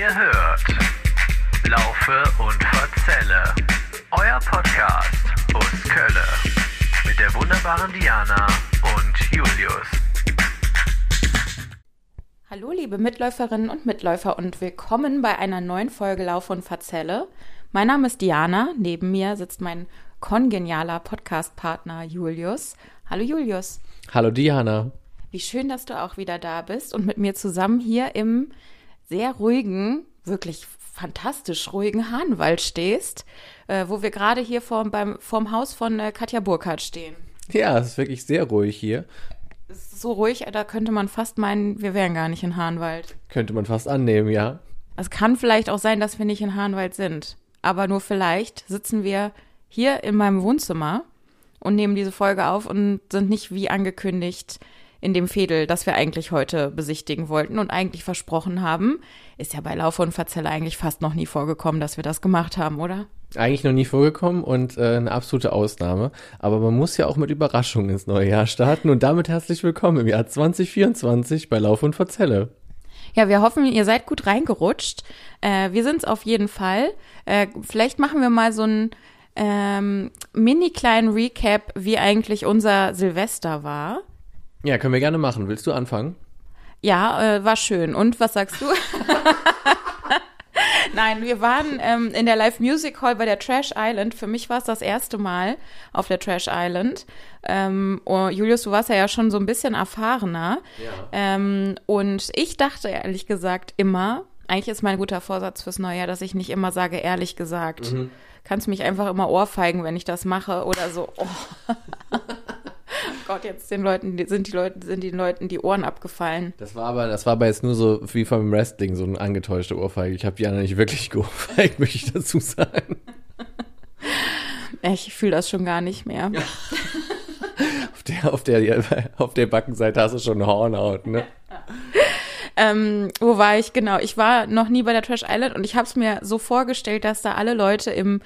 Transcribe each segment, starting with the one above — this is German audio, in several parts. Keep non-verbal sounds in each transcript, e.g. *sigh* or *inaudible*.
Ihr hört Laufe und Verzelle, euer Podcast aus Kölle mit der wunderbaren Diana und Julius. Hallo liebe Mitläuferinnen und Mitläufer und willkommen bei einer neuen Folge Laufe und Verzelle. Mein Name ist Diana, neben mir sitzt mein kongenialer Podcast-Partner Julius. Hallo Julius. Hallo Diana. Wie schön, dass du auch wieder da bist und mit mir zusammen hier im sehr ruhigen, wirklich fantastisch ruhigen Hahnwald stehst, äh, wo wir gerade hier vorm, beim, vorm Haus von äh, Katja Burkhardt stehen. Ja, es ist wirklich sehr ruhig hier. Es ist so ruhig, da könnte man fast meinen, wir wären gar nicht in Hahnwald. Könnte man fast annehmen, ja. Es kann vielleicht auch sein, dass wir nicht in Hahnwald sind. Aber nur vielleicht sitzen wir hier in meinem Wohnzimmer und nehmen diese Folge auf und sind nicht wie angekündigt in dem Fädel, das wir eigentlich heute besichtigen wollten und eigentlich versprochen haben. Ist ja bei Laufe und Verzelle eigentlich fast noch nie vorgekommen, dass wir das gemacht haben, oder? Eigentlich noch nie vorgekommen und äh, eine absolute Ausnahme. Aber man muss ja auch mit Überraschungen ins neue Jahr starten und damit herzlich willkommen im Jahr 2024 bei Lauf und Verzelle. Ja, wir hoffen, ihr seid gut reingerutscht. Äh, wir sind es auf jeden Fall. Äh, vielleicht machen wir mal so einen ähm, mini kleinen Recap, wie eigentlich unser Silvester war. Ja, können wir gerne machen. Willst du anfangen? Ja, äh, war schön. Und was sagst du? *laughs* Nein, wir waren ähm, in der Live Music Hall bei der Trash Island. Für mich war es das erste Mal auf der Trash Island. Ähm, oh, Julius, du warst ja, ja schon so ein bisschen erfahrener. Ja. Ähm, und ich dachte ehrlich gesagt immer, eigentlich ist mein guter Vorsatz fürs neue Jahr, dass ich nicht immer sage, ehrlich gesagt. Mhm. Kannst mich einfach immer ohrfeigen, wenn ich das mache oder so. Oh. Gott, jetzt den Leuten, sind die Leute, sind den Leuten die Ohren abgefallen. Das war aber, das war aber jetzt nur so wie vom Wrestling, so eine angetäuschte Ohrfeige. Ich habe Diana nicht wirklich *laughs* geohrfeigt, möchte ich dazu sagen. Ich fühle das schon gar nicht mehr. *laughs* Auf der, auf der, auf der Backenseite hast du schon Hornhaut, ne? *laughs* Ähm, wo war ich? Genau, ich war noch nie bei der Trash Island und ich habe es mir so vorgestellt, dass da alle Leute im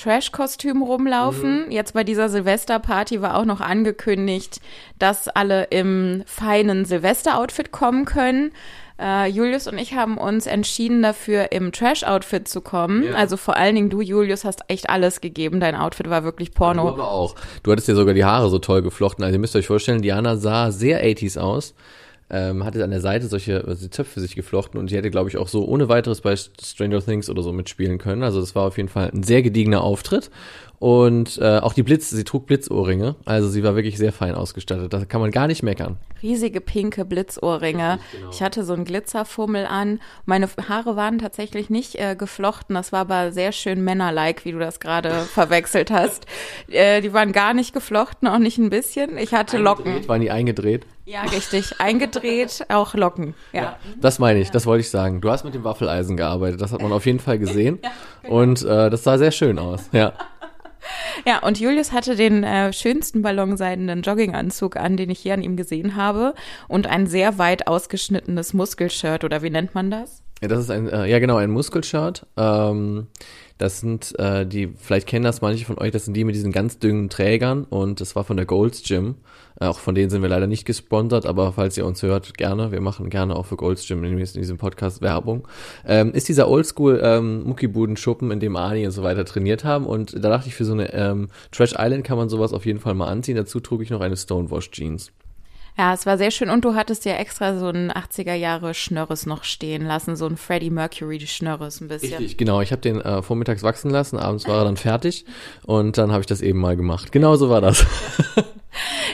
Trash-Kostüm rumlaufen. Mhm. Jetzt bei dieser Silvesterparty war auch noch angekündigt, dass alle im feinen Silvester-Outfit kommen können. Äh, Julius und ich haben uns entschieden dafür, im Trash-Outfit zu kommen. Ja. Also vor allen Dingen du, Julius, hast echt alles gegeben. Dein Outfit war wirklich Du Porno. aber auch. Du hattest ja sogar die Haare so toll geflochten. Also ihr müsst euch vorstellen, Diana sah sehr 80s aus. Ähm, hatte an der Seite solche also die Zöpfe sich geflochten und die hätte, glaube ich, auch so ohne weiteres bei Stranger Things oder so mitspielen können. Also das war auf jeden Fall ein sehr gediegener Auftritt. Und äh, auch die Blitz, sie trug Blitzohrringe. Also sie war wirklich sehr fein ausgestattet. Da kann man gar nicht meckern. riesige pinke Blitzohrringe. genau. Ich hatte so einen Glitzerfummel an. Meine Haare waren tatsächlich nicht äh, geflochten. Das war aber sehr schön männerlike, wie du das gerade *laughs* verwechselt hast. Äh, die waren gar nicht geflochten, auch nicht ein bisschen. Ich hatte Locken. Eingedreht, waren die eingedreht? Ja, richtig. Eingedreht, auch Locken. Ja. Das meine ich, das wollte ich sagen. Du hast mit dem Waffeleisen gearbeitet, das hat man auf jeden Fall gesehen. *laughs* Und äh, das sah sehr schön aus. Ja. *laughs* Ja, und Julius hatte den äh, schönsten ballonseidenen Jogginganzug an, den ich hier an ihm gesehen habe. Und ein sehr weit ausgeschnittenes Muskelshirt, oder wie nennt man das? Ja, das ist ein, äh, ja genau, ein Muskelshirt. Ähm, das sind äh, die, vielleicht kennen das manche von euch, das sind die mit diesen ganz dünnen Trägern und das war von der Gold's Gym. Äh, auch von denen sind wir leider nicht gesponsert, aber falls ihr uns hört, gerne. Wir machen gerne auch für Gold's Gym in, diesem Podcast Werbung. Ähm, ist dieser Oldschool ähm, Muckibudenschuppen, in dem Ani und so weiter trainiert haben und da dachte ich, für so eine ähm, Trash Island kann man sowas auf jeden Fall mal anziehen. Dazu trug ich noch eine Stonewash Jeans. Ja, es war sehr schön. Und du hattest ja extra so einen 80er Jahre Schnörres noch stehen lassen, so ein Freddie Mercury Schnörres ein bisschen. Richtig, genau. Ich habe den äh, vormittags wachsen lassen, abends war er dann fertig und dann habe ich das eben mal gemacht. Genau so war das. *laughs*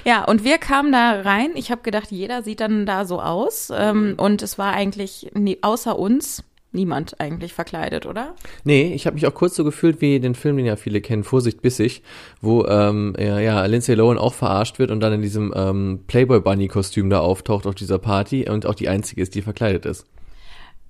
Ja, und wir kamen da rein. Ich habe gedacht, jeder sieht dann da so aus. Ähm, und es war eigentlich nie, außer uns niemand eigentlich verkleidet, oder? Nee, ich habe mich auch kurz so gefühlt wie den Film, den ja viele kennen, Vorsicht bissig, wo ähm, ja, ja, Lindsay Lohan auch verarscht wird und dann in diesem ähm, Playboy Bunny Kostüm da auftaucht auf dieser Party und auch die einzige ist, die verkleidet ist.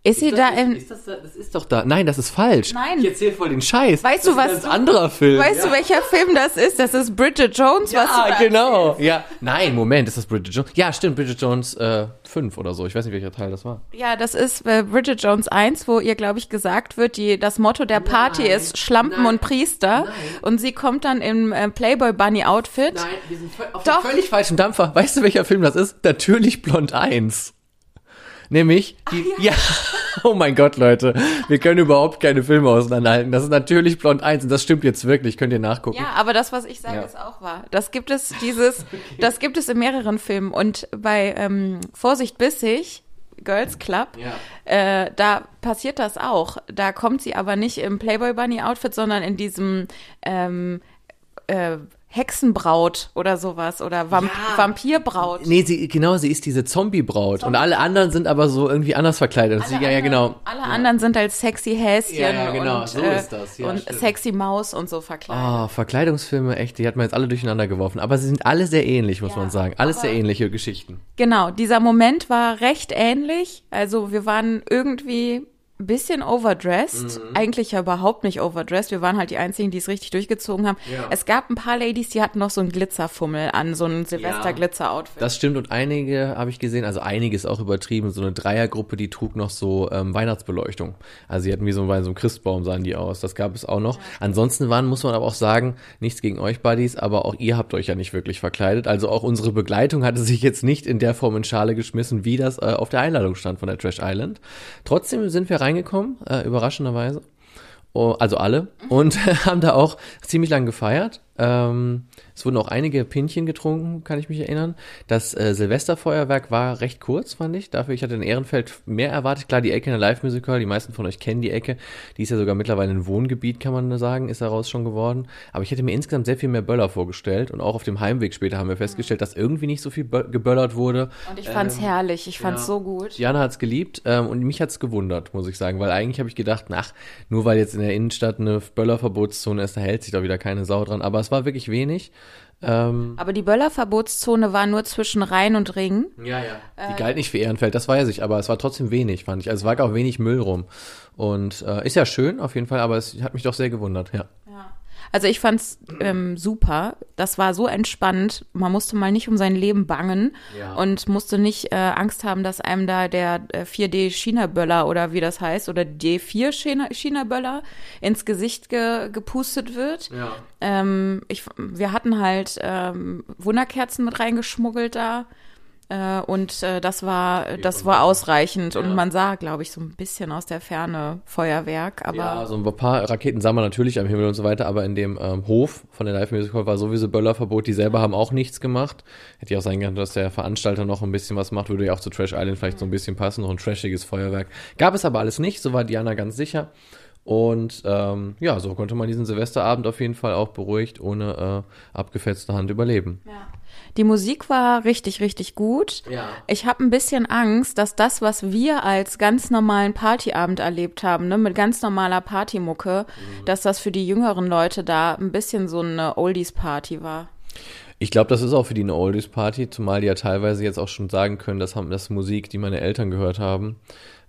Ist sie da in. Ist das, da- das ist doch da. Nein, das ist falsch. Nein. Ich erzähl voll den Scheiß. Weißt das du, was ist du- ein anderer Film. Weißt du, welcher Film das ist? Das ist Bridget Jones, was du Ja, genau. Ja, nein, Moment, ist das Bridget Jones? Ja, stimmt, Bridget Jones äh, 5 oder so. Ich weiß nicht, welcher Teil das war. Ja, das ist äh, Bridget Jones 1, wo ihr, glaube ich, gesagt wird, die, das Motto der Party Nein, ist Schlampen nein, und Priester. nein. Und sie kommt dann im äh, Playboy Bunny Outfit. wir sind auf Doch. völlig falschen Dampfer. Weißt du, welcher Film das ist? Natürlich Blond 1. Nämlich die, *laughs* ja. Oh mein Gott, Leute. Wir können überhaupt keine Filme auseinanderhalten. Das ist natürlich Blond 1 und das stimmt jetzt wirklich. Könnt ihr nachgucken. Ja, aber das, was ich sage, Ja. ist auch wahr. Das gibt es, dieses, *laughs* das gibt es in mehreren Filmen. Und bei ähm, Vorsicht bissig, Girls Club, Ja. äh, da passiert das auch. Da kommt sie aber nicht im Playboy Bunny Outfit, sondern in diesem ähm, äh, Hexenbraut oder sowas oder Vamp Ja. Vampirbraut. Nee, sie, genau, sie ist diese Zombie-Braut. Und alle anderen sind aber so irgendwie anders verkleidet. Und sie, ja, ja, genau. Alle anderen sind als sexy Häschen Ja, ja, genau, und, so äh, ist das, ja, und sexy Maus und so verkleidet. Oh, Verkleidungsfilme, echt, die hat man jetzt alle durcheinander geworfen. Aber sie sind alle sehr ähnlich, muss Ja, man sagen. Alles sehr ähnliche Geschichten. Genau, dieser Moment war recht ähnlich. Also wir waren irgendwie bisschen overdressed. Mhm. Eigentlich ja überhaupt nicht overdressed. Wir waren halt die Einzigen, die es richtig durchgezogen haben. Ja. Es gab ein paar Ladies, die hatten noch so einen Glitzerfummel an, so ein Silvester-Glitzer-Outfit. Das stimmt und einige habe ich gesehen, also einige ist auch übertrieben, so eine Dreiergruppe, die trug noch so ähm, Weihnachtsbeleuchtung. Also sie hatten wie so bei so einem Christbaum sahen die aus. Das gab es auch noch. Ansonsten waren, muss man aber auch sagen, nichts gegen euch Buddies, aber auch ihr habt euch ja nicht wirklich verkleidet. Also auch unsere Begleitung hatte sich jetzt nicht in der Form in Schale geschmissen, wie das äh, auf der Einladung stand von der Trash Island. Trotzdem sind wir reingekommen, äh, überraschenderweise. Oh, also alle. Und *laughs* haben da auch ziemlich lang gefeiert. Ähm, es wurden auch einige Pinchen getrunken, kann ich mich erinnern. Das äh, Silvesterfeuerwerk war recht kurz, fand ich. Dafür, ich hatte in Ehrenfeld mehr erwartet. Klar, die Ecke in der Live-Musical, die meisten von euch kennen die Ecke. Die ist ja sogar mittlerweile ein Wohngebiet, kann man sagen, ist daraus schon geworden. Aber ich hätte mir insgesamt sehr viel mehr Böller vorgestellt. Und auch auf dem Heimweg später haben wir festgestellt, dass irgendwie nicht so viel bö- geböllert wurde. und ich fand's herrlich. Ich fand's ja. so gut. Jana hat's geliebt ähm, und mich hat's gewundert, muss ich sagen, weil eigentlich habe ich gedacht, ach, nur weil jetzt in der Innenstadt eine Böllerverbotszone ist, da hält sich doch wieder keine Sau dran. Aber es war wirklich wenig. Ähm, Aber die Böllerverbotszone war nur zwischen Rhein und Ring. ja, ja. Die galt nicht für Ehrenfeld, das weiß ich, aber es war trotzdem wenig, fand ich. Also es war auch wenig Müll rum. Und äh, ist ja schön auf jeden Fall, aber es hat mich doch sehr gewundert, ja. Also ich fand's ähm, super. Das war so entspannt. Man musste mal nicht um sein Leben bangen Ja. und musste nicht äh, Angst haben, dass einem da der äh, 4D China-Böller oder wie das heißt oder D4 China- China-Böller ins Gesicht ge gepustet wird. Ja. Ähm, ich, wir hatten halt ähm, Wunderkerzen mit reingeschmuggelt da. Äh, und äh, das war das war ausreichend Ja. und man sah, glaube ich, so ein bisschen aus der Ferne Feuerwerk, aber ja, so ein paar Raketen sah man natürlich am Himmel und so weiter, aber in dem ähm, Hof von der Live Music Hall war sowieso Böllerverbot. Die selber haben auch nichts gemacht. Hätte ja auch sein können, dass der Veranstalter noch ein bisschen was macht. Würde ja auch zu Trash Island vielleicht so ein bisschen passen, noch ein trashiges Feuerwerk. Gab es aber alles nicht, so war Diana ganz sicher. Und ähm, ja, so konnte man diesen Silvesterabend auf jeden Fall auch beruhigt, ohne äh, abgefetzte Hand überleben. Die Musik war richtig, richtig gut. Ja. Ich habe ein bisschen Angst, dass das, was wir als ganz normalen Partyabend erlebt haben, ne, mit ganz normaler Partymucke, dass das für die jüngeren Leute da ein bisschen so eine Oldies-Party war. Ich glaube, das ist auch für die eine Oldies Party, zumal die ja teilweise jetzt auch schon sagen können, das haben das ist Musik, die meine Eltern gehört haben.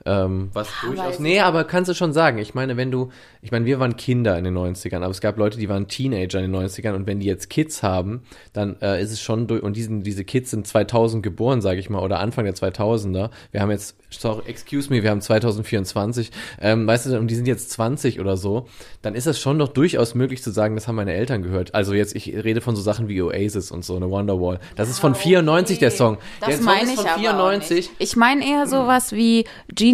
Ähm, was durchaus. weiß Nee, aber kannst du schon sagen. Ich meine, wenn du, ich meine, wir waren Kinder in den 90ern, aber es gab Leute, die waren Teenager in den 90ern und wenn die jetzt Kids haben, dann äh, ist es schon durch, und diesen, diese Kids sind 2000 geboren, sage ich mal, oder Anfang der 2000er. Wir haben jetzt, sorry, excuse me, wir haben 2024, ähm, weißt du, und die sind jetzt 20 oder so, dann ist es schon doch durchaus möglich zu sagen, das haben meine Eltern gehört. Also jetzt, ich rede von so Sachen wie Oasis und so, eine Wonderwall. Das ist von 94 der Song. der Das Song meine ist ich von aber 94. Auch nicht. Ich meine eher sowas wie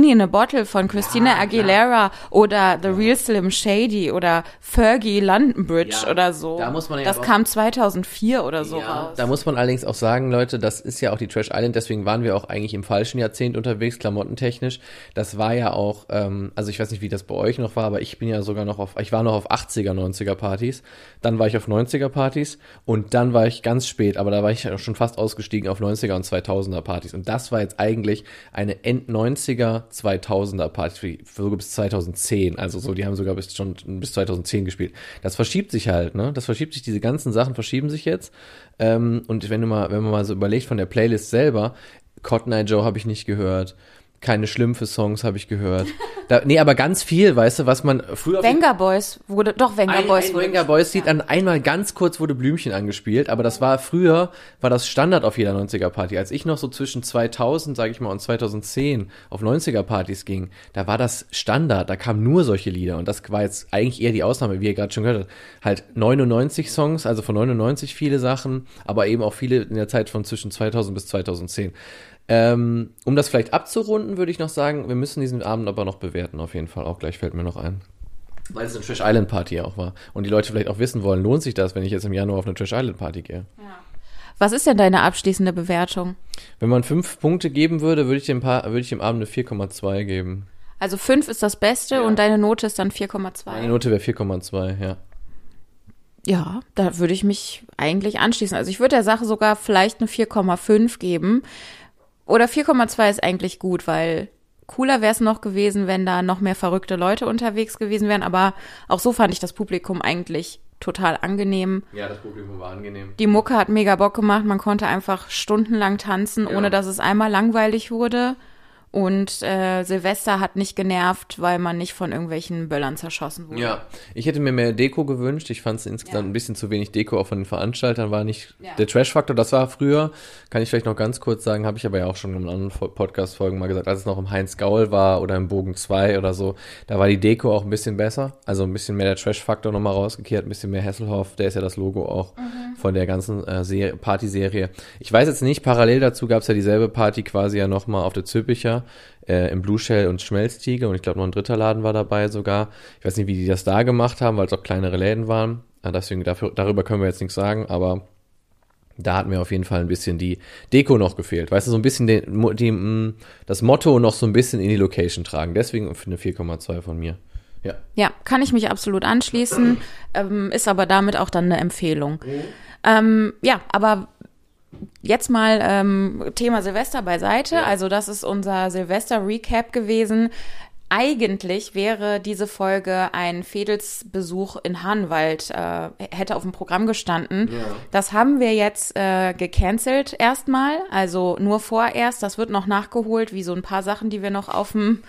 Genie in a Bottle von Christina Aguilera oder The Real Slim Shady oder Fergie London Bridge Ja, oder so. da muss man ja das kam 2004 oder so Ja, raus. da muss man allerdings auch sagen, Leute, das ist ja auch die Trash Island, deswegen waren wir auch eigentlich im falschen Jahrzehnt unterwegs, klamottentechnisch. Das war ja auch, ähm, also ich weiß nicht, wie das bei euch noch war, aber ich bin ja sogar noch auf, ich war noch auf 80er, 90er Partys, dann war ich auf 90er Partys und dann war ich ganz spät, aber da war ich ja schon fast ausgestiegen auf 90er und 2000er Partys und das war jetzt eigentlich eine End-90er, 2000er Party, sogar bis 2010, also so, die haben sogar bis schon bis 2010 gespielt. Das verschiebt sich halt, ne? Das verschiebt sich, diese ganzen Sachen verschieben sich jetzt. Ähm, und wenn du mal, wenn man mal so überlegt von der Playlist selber, Cotton Eye Joe habe ich nicht gehört. Keine Schlümpfe-Songs habe ich gehört. Da, nee, aber ganz viel, weißt du, was man früher Venga Boys wurde, doch Venga ein, Boys ein wurde. Wenger Boys Lied, an einmal ganz kurz wurde Blümchen angespielt, aber das war früher, war das Standard auf jeder 90er Party. Als ich noch so zwischen 2000, sage ich mal, und 2010 auf 90er Partys ging, da war das Standard, da kamen nur solche Lieder und das war jetzt eigentlich eher die Ausnahme, wie ihr gerade schon gehört habt. Halt 99 Songs, also von 99 viele Sachen, aber eben auch viele in der Zeit von zwischen 2000 bis 2010 Ähm, um das vielleicht abzurunden, würde ich noch sagen, wir müssen diesen Abend aber noch bewerten, auf jeden Fall. Auch gleich fällt mir noch ein. Weil es eine Trash Island Party auch war. Und die Leute vielleicht auch wissen wollen, lohnt sich das, wenn ich jetzt im Januar auf eine Trash Island Party gehe? Was ist denn deine abschließende Bewertung? Wenn man fünf Punkte geben würde, würde ich dem, pa würde ich dem Abend eine 4,2 geben. Also 5 ist das Beste Ja. und deine Note ist dann Meine 4,2. Note wäre 4,2, ja. Ja, da würde ich mich eigentlich anschließen. Also ich würde der Sache sogar vielleicht eine 4,5 geben. Oder 4,2 ist eigentlich gut, weil cooler wäre es noch gewesen, wenn da noch mehr verrückte Leute unterwegs gewesen wären. Aber auch so fand ich das Publikum eigentlich total angenehm. Ja, das Publikum war angenehm. Die Mucke hat mega Bock gemacht. Man konnte einfach stundenlang tanzen, Ja. ohne dass es einmal langweilig wurde. Und äh, Silvester hat nicht genervt, weil man nicht von irgendwelchen Böllern zerschossen wurde. Ja, ich hätte mir mehr Deko gewünscht. Ich fand es insgesamt Ja. ein bisschen zu wenig Deko, auch von den Veranstaltern war nicht Ja. der Trash-Faktor. Das war früher, kann ich vielleicht noch ganz kurz sagen, habe ich aber ja auch schon in anderen Fo- Podcast-Folgen mal gesagt, als es noch im Heinz Gaul war oder im Bogen 2 oder so, da war die Deko auch ein bisschen besser. Also ein bisschen mehr der Trash-Faktor nochmal rausgekehrt, ein bisschen mehr Hasselhoff, der ist ja das Logo auch von der ganzen äh, Serie, Partyserie. Ich weiß jetzt nicht, parallel dazu gab es ja dieselbe Party quasi ja nochmal auf der Zülpicher äh, im Blue Shell und Schmelztiegel und ich glaube noch ein dritter Laden war dabei sogar. Ich weiß nicht, wie die das da gemacht haben, weil es auch kleinere Läden waren. Äh, deswegen dafür, darüber können wir jetzt nichts sagen, aber da hat mir auf jeden Fall ein bisschen die Deko noch gefehlt. Weißt du, so ein bisschen den, die, mh, das Motto noch so ein bisschen in die Location tragen. Deswegen eine 4,2 von mir. Ja. Ja, kann ich mich absolut anschließen, ähm, ist aber damit auch dann eine Empfehlung. Ähm, ja, aber jetzt mal ähm, Thema Silvester beiseite. Also das ist unser Silvester-Recap gewesen. Eigentlich wäre diese Folge ein Fedelsbesuch in Hahnwald, äh, hätte auf dem Programm gestanden. Das haben wir jetzt äh, gecancelt erstmal, also nur vorerst. Das wird noch nachgeholt, wie so ein paar Sachen, die wir noch auf dem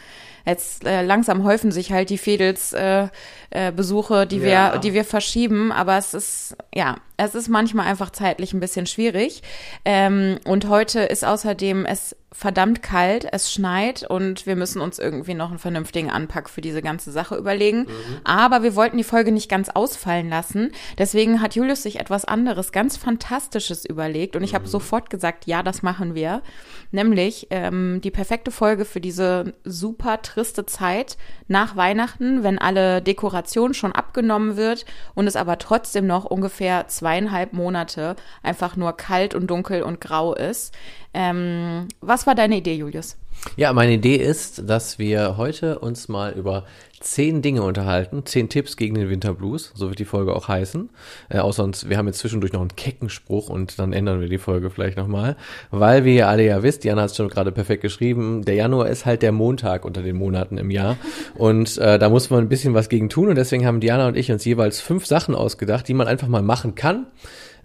Jetzt äh, langsam häufen sich halt die Fedels äh, äh, Besuche, die Ja. wir, die wir verschieben, aber es ist ja, es ist manchmal einfach zeitlich ein bisschen schwierig. Ähm, und heute ist außerdem es verdammt kalt, es schneit und wir müssen uns irgendwie noch einen vernünftigen Anpack für diese ganze Sache überlegen. Aber wir wollten die Folge nicht ganz ausfallen lassen. Deswegen hat Julius sich etwas anderes, ganz Fantastisches überlegt und ich habe sofort gesagt, ja, das machen wir. Nämlich ähm, die perfekte Folge für diese super triste Zeit nach Weihnachten, wenn alle Dekoration schon abgenommen wird und es aber trotzdem noch ungefähr zweieinhalb Monate einfach nur kalt und dunkel und grau ist. Ähm, was war deine Idee, Julius? Ja, meine Idee ist, dass wir heute uns mal über zehn Dinge unterhalten, zehn Tipps gegen den Winterblues, so wird die Folge auch heißen. Äh, außer uns, wir haben jetzt zwischendurch noch einen kecken Spruch und dann ändern wir die Folge vielleicht nochmal, weil wir alle ja wisst, Jana hat es schon gerade perfekt geschrieben, der Januar ist halt der Montag unter den Monaten im Jahr und äh, da muss man ein bisschen was gegen tun und deswegen haben Diana und ich uns jeweils fünf Sachen ausgedacht, die man einfach mal machen kann.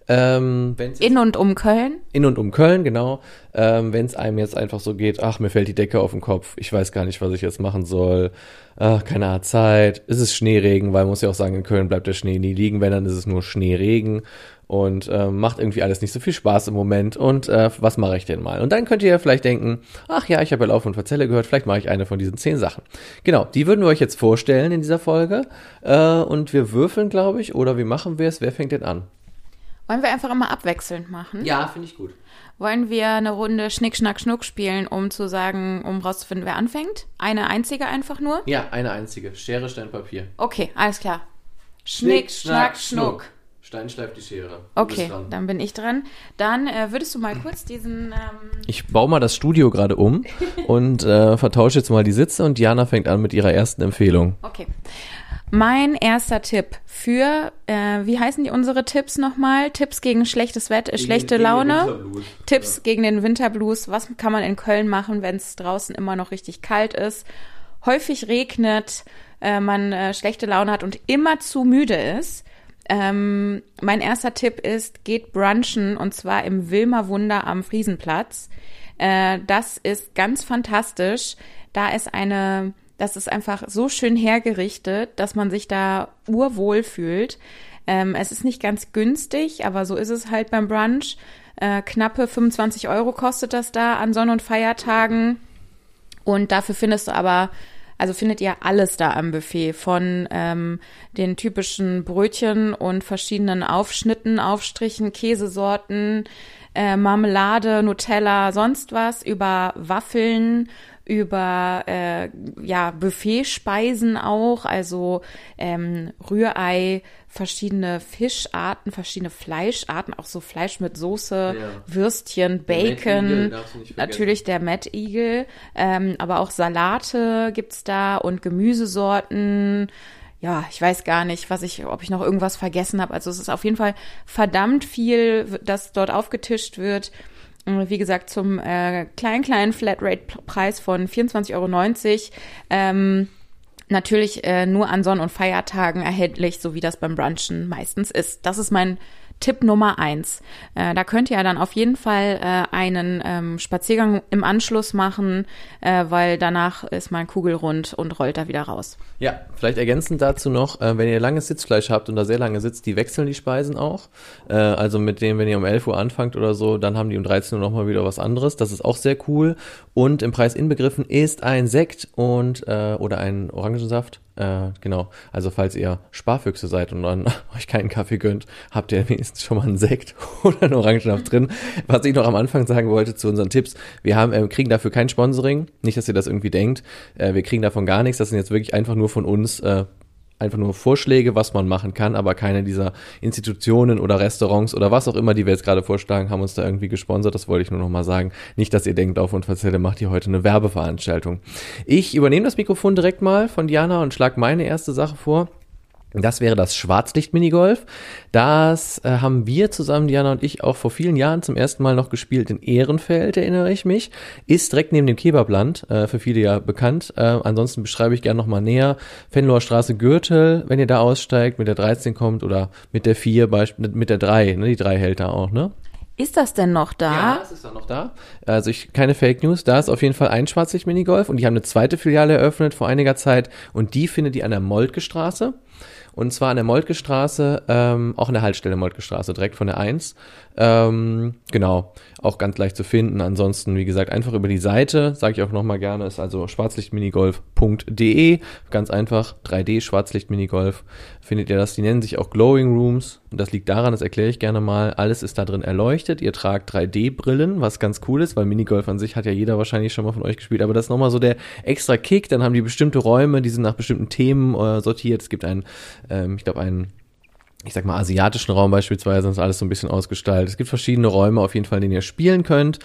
Ähm, In und um Köln? in und um Köln, genau. Ähm, Wenn es einem jetzt einfach so geht, ach, mir fällt die Decke auf den Kopf, ich weiß gar nicht, was ich jetzt machen soll, ach, keine Art Zeit, es ist Schneeregen, weil man muss ja auch sagen, in Köln bleibt der Schnee nie liegen, wenn, dann ist es nur Schneeregen und ähm, macht irgendwie alles nicht so viel Spaß im Moment und äh, was mache ich denn mal? Und dann könnt ihr ja vielleicht denken, ach ja, ich habe ja Lauf und Verzelle gehört, vielleicht mache ich eine von diesen zehn Sachen. Genau, die würden wir euch jetzt vorstellen in dieser Folge äh, und wir würfeln, glaube ich, oder wie machen wir es? Wer fängt denn an? Wollen wir einfach immer abwechselnd machen? Ja, finde ich gut. Wollen wir eine Runde Schnick, Schnack, Schnuck spielen, um zu sagen, um rauszufinden, wer anfängt? Eine einzige einfach nur? Ja, eine einzige. Schere, Stein, Papier. Okay, alles klar. Schnick, Schnack, Schnuck. Stein schleift die Schere. Okay, dann bin ich dran. Dann äh, würdest du mal kurz diesen. Ähm, Ich baue mal das Studio gerade um *laughs* und äh, vertausche jetzt mal die Sitze und Diana fängt an mit ihrer ersten Empfehlung. okay. Mein erster Tipp für, äh, wie heißen die unsere Tipps nochmal? Tipps gegen schlechtes Wetter, schlechte Laune. Tipps gegen den Winterblues. Was kann man in Köln machen, wenn es draußen immer noch richtig kalt ist, häufig regnet, äh, man äh, schlechte Laune hat und immer zu müde ist? Ähm, mein erster Tipp ist, geht brunchen und zwar im Wilmer Wunder am Friesenplatz. Äh, das ist ganz fantastisch. Da ist eine, das ist einfach so schön hergerichtet, dass man sich da urwohl fühlt. Ähm, es ist nicht ganz günstig, aber so ist es halt beim Brunch. Äh, knappe 25 Euro kostet das da an Sonn- und Feiertagen. Und dafür findest du aber, also findet ihr alles da am Buffet, von ähm, den typischen Brötchen und verschiedenen Aufschnitten, Aufstrichen, Käsesorten, äh, Marmelade, Nutella, sonst was, über Waffeln, über äh, ja Buffetspeisen auch, also ähm, Rührei, verschiedene Fischarten, verschiedene Fleischarten, auch so Fleisch mit Soße, Ja. Würstchen, Bacon, natürlich der Mad Eagle, ähm, aber auch Salate gibt's da und Gemüsesorten. Ja, ich weiß gar nicht, was ich, ob ich noch irgendwas vergessen habe. Also es ist auf jeden Fall verdammt viel, das dort aufgetischt wird. Wie gesagt, zum äh, kleinen, kleinen Flatrate-Preis von 24,90 Euro. Ähm, natürlich äh, nur an Sonn- und Feiertagen erhältlich, so wie das beim Brunchen meistens ist. Das ist mein Tipp Nummer eins. Äh, da könnt ihr dann auf jeden Fall äh, einen ähm, Spaziergang im Anschluss machen, äh, weil danach ist mein Kugelrund und rollt da wieder raus. Ja, vielleicht ergänzend dazu noch, äh, wenn ihr langes Sitzfleisch habt und da sehr lange sitzt, die wechseln die Speisen auch. Äh, also mit dem, wenn ihr um 11 Uhr anfangt oder so, dann haben die um 13 Uhr nochmal wieder was anderes. Das ist auch sehr cool. Und im Preis inbegriffen ist ein Sekt und äh, oder ein Orangensaft. Äh, genau. Also falls ihr Sparfüchse seid und dann *laughs* euch keinen Kaffee gönnt, habt ihr wenigstens schon mal einen Sekt *laughs* oder einen Orangensaft drin. Was ich noch am Anfang sagen wollte zu unseren Tipps, wir haben, äh, kriegen dafür kein Sponsoring. Nicht, dass ihr das irgendwie denkt. Äh, wir kriegen davon gar nichts. Das sind jetzt wirklich einfach nur von uns äh, einfach nur Vorschläge, was man machen kann, aber keine dieser Institutionen oder Restaurants oder was auch immer, die wir jetzt gerade vorschlagen, haben uns da irgendwie gesponsert. Das wollte ich nur noch mal sagen. Nicht, dass ihr denkt, auf und Verzelle macht hier heute eine Werbeveranstaltung. Ich übernehme das Mikrofon direkt mal von Diana und schlage meine erste Sache vor. Das wäre das Schwarzlicht-Minigolf. Das äh, haben wir zusammen, Diana und ich, auch vor vielen Jahren zum ersten Mal noch gespielt in Ehrenfeld, erinnere ich mich. Ist direkt neben dem Kebabland, äh, für viele ja bekannt. Äh, ansonsten beschreibe ich gerne nochmal näher. Fenloher Straße Gürtel, wenn ihr da aussteigt, mit der 13 kommt oder mit der 4, beisp- mit der 3, ne? Die 3 hält da auch, ne? Ist das denn noch da? das ist dann noch da. Also ich, keine Fake News, da ist auf jeden Fall ein Schwarzlicht-Minigolf und die haben eine zweite Filiale eröffnet vor einiger Zeit und die findet ihr an der Moltke Straße. Und zwar an der Moltke Straße, ähm, auch an der Haltestelle Moltke Straße, direkt von der 1. Ähm, genau, auch ganz leicht zu finden. Ansonsten, wie gesagt, einfach über die Seite, sage ich auch nochmal gerne, ist also schwarzlichtminigolf.de. Ganz einfach, 3D Schwarzlichtminigolf findet ihr das. Die nennen sich auch Glowing Rooms. Und das liegt daran, das erkläre ich gerne mal, alles ist da drin erleuchtet. Ihr tragt 3D-Brillen, was ganz cool ist, weil Minigolf an sich hat ja jeder wahrscheinlich schon mal von euch gespielt. Aber das ist nochmal so der extra Kick. Dann haben die bestimmte Räume, die sind nach bestimmten Themen äh, sortiert. Es gibt einen, ähm, ich glaube, einen ich sag mal, asiatischen Raum beispielsweise, ist alles so ein bisschen ausgestaltet. Es gibt verschiedene Räume auf jeden Fall, in denen ihr spielen könnt.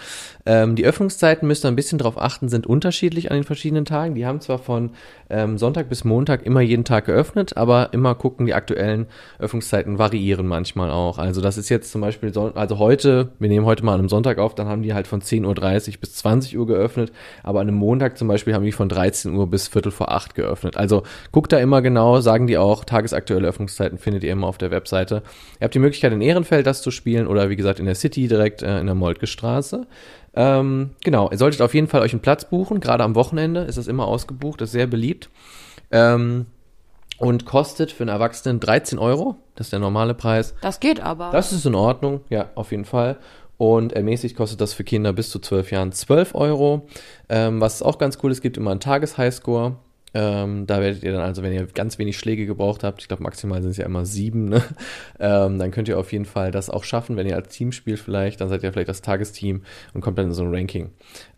Ähm, die Öffnungszeiten müsst ihr ein bisschen drauf achten, sind unterschiedlich an den verschiedenen Tagen. Die haben zwar von ähm, Sonntag bis Montag immer jeden Tag geöffnet, aber immer gucken, die aktuellen Öffnungszeiten variieren manchmal auch. Also das ist jetzt zum Beispiel, also heute, wir nehmen heute mal an einem Sonntag auf, dann haben die halt von 10.30 Uhr bis 20 Uhr geöffnet, aber an einem Montag zum Beispiel haben die von 13 Uhr bis Viertel vor acht geöffnet. Also guckt da immer genau, sagen die auch, tagesaktuelle Öffnungszeiten findet ihr immer auf der Webseite. Ihr habt die Möglichkeit in Ehrenfeld das zu spielen oder wie gesagt in der City direkt äh, in der Moltke Straße. Ähm, genau, ihr solltet auf jeden Fall euch einen Platz buchen. Gerade am Wochenende ist das immer ausgebucht, ist sehr beliebt. Ähm, und kostet für einen Erwachsenen 13 Euro. Das ist der normale Preis. Das geht aber. Das ist in Ordnung, ja, auf jeden Fall. Und ermäßigt kostet das für Kinder bis zu 12 Jahren 12 Euro. Ähm, was auch ganz cool ist, gibt immer einen Tageshighscore. Ähm, da werdet ihr dann also, wenn ihr ganz wenig Schläge gebraucht habt, ich glaube maximal sind es ja immer sieben, ne? *laughs* ähm, dann könnt ihr auf jeden Fall das auch schaffen, wenn ihr als Team spielt vielleicht, dann seid ihr vielleicht das Tagesteam und kommt dann in so ein Ranking.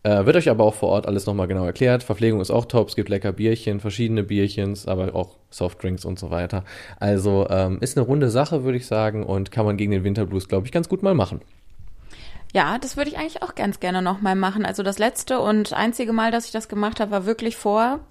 Äh, wird euch aber auch vor Ort alles nochmal genau erklärt. Verpflegung ist auch top, es gibt lecker Bierchen, verschiedene Bierchens, aber auch Softdrinks und so weiter. Also ähm, ist eine runde Sache, würde ich sagen, und kann man gegen den Winterblues, glaube ich, ganz gut mal machen. Ja, das würde ich eigentlich auch ganz gerne nochmal machen. Also das letzte und einzige Mal, dass ich das gemacht habe, war wirklich vor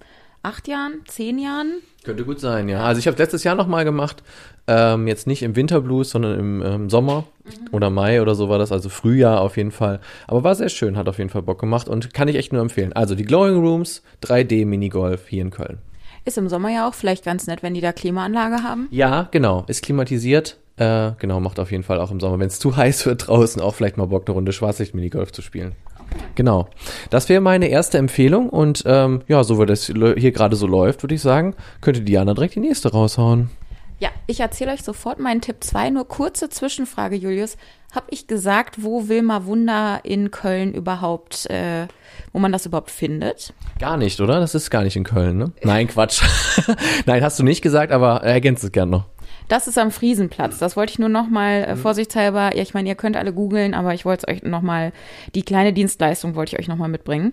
acht Jahren, zehn Jahren. Könnte gut sein, ja. Also ich habe letztes Jahr nochmal gemacht, ähm, jetzt nicht im Winterblues, sondern im ähm, Sommer oder Mai oder so war das, also Frühjahr auf jeden Fall. Aber war sehr schön, hat auf jeden Fall Bock gemacht und kann ich echt nur empfehlen. Also die Glowing Rooms, 3D Minigolf hier in Köln. Ist im Sommer ja auch vielleicht ganz nett, wenn die da Klimaanlage haben. Ja, genau, ist klimatisiert. Äh, genau, macht auf jeden Fall auch im Sommer, wenn es zu heiß wird draußen, auch vielleicht mal Bock, eine Runde Schwarzlicht-Minigolf zu spielen. Genau. Das wäre meine erste Empfehlung und ähm, ja, so wie das hier gerade so läuft, würde ich sagen, könnte Diana direkt die nächste raushauen. Ja, ich erzähle euch sofort meinen Tipp 2. Nur kurze Zwischenfrage, Julius. Hab ich gesagt, wo Wilma Wunder in Köln überhaupt, äh, wo man das überhaupt findet? Gar nicht, oder? Das ist gar nicht in Köln, ne? Nein, Quatsch. *laughs* Nein, hast du nicht gesagt, aber ergänzt es gern noch. Das ist am Friesenplatz. Das wollte ich nur noch mal äh, Mhm. vorsichtshalber, ja, ich meine, ihr könnt alle googeln, aber ich wollte es euch noch mal, die kleine Dienstleistung wollte ich euch noch mal mitbringen.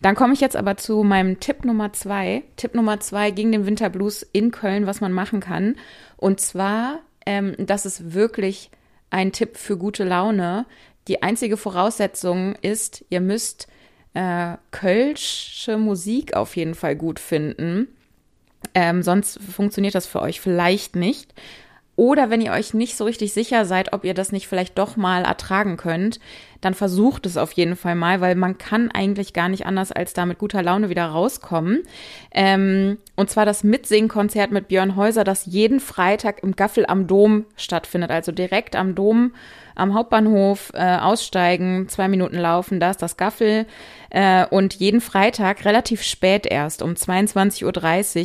Dann komme ich jetzt aber zu meinem Tipp Nummer zwei. Tipp Nummer zwei gegen den Winterblues in Köln, was man machen kann. Und zwar, ähm, das ist wirklich ein Tipp für gute Laune. Die einzige Voraussetzung ist, ihr müsst äh, kölsche Musik auf jeden Fall gut finden. Ähm, sonst funktioniert das für euch vielleicht nicht. Oder wenn ihr euch nicht so richtig sicher seid, ob ihr das nicht vielleicht doch mal ertragen könnt, dann versucht es auf jeden Fall mal, weil man kann eigentlich gar nicht anders als da mit guter Laune wieder rauskommen. Ähm, und zwar das Mitsingkonzert mit Björn Häuser, das jeden Freitag im Gaffel am Dom stattfindet, also direkt am Dom am Hauptbahnhof äh, aussteigen, zwei Minuten laufen, da ist das Gaffel. Äh, und jeden Freitag, relativ spät erst, um 22.30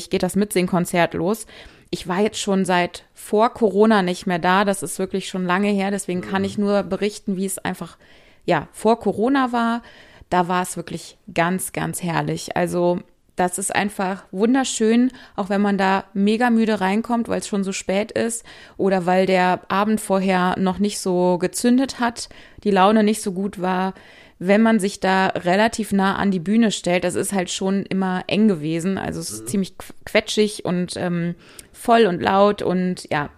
Uhr geht das Mitsingkonzert los. Ich war jetzt schon seit vor Corona nicht mehr da, das ist wirklich schon lange her, deswegen kann ich nur berichten, wie es einfach, ja, vor Corona war. Da war es wirklich ganz, ganz herrlich. Also das ist einfach wunderschön, auch wenn man da mega müde reinkommt, weil es schon so spät ist oder weil der Abend vorher noch nicht so gezündet hat, die Laune nicht so gut war. Wenn man sich da relativ nah an die Bühne stellt, das ist halt schon immer eng gewesen. Also es ist ziemlich qu- quetschig und ähm, voll und laut und ja,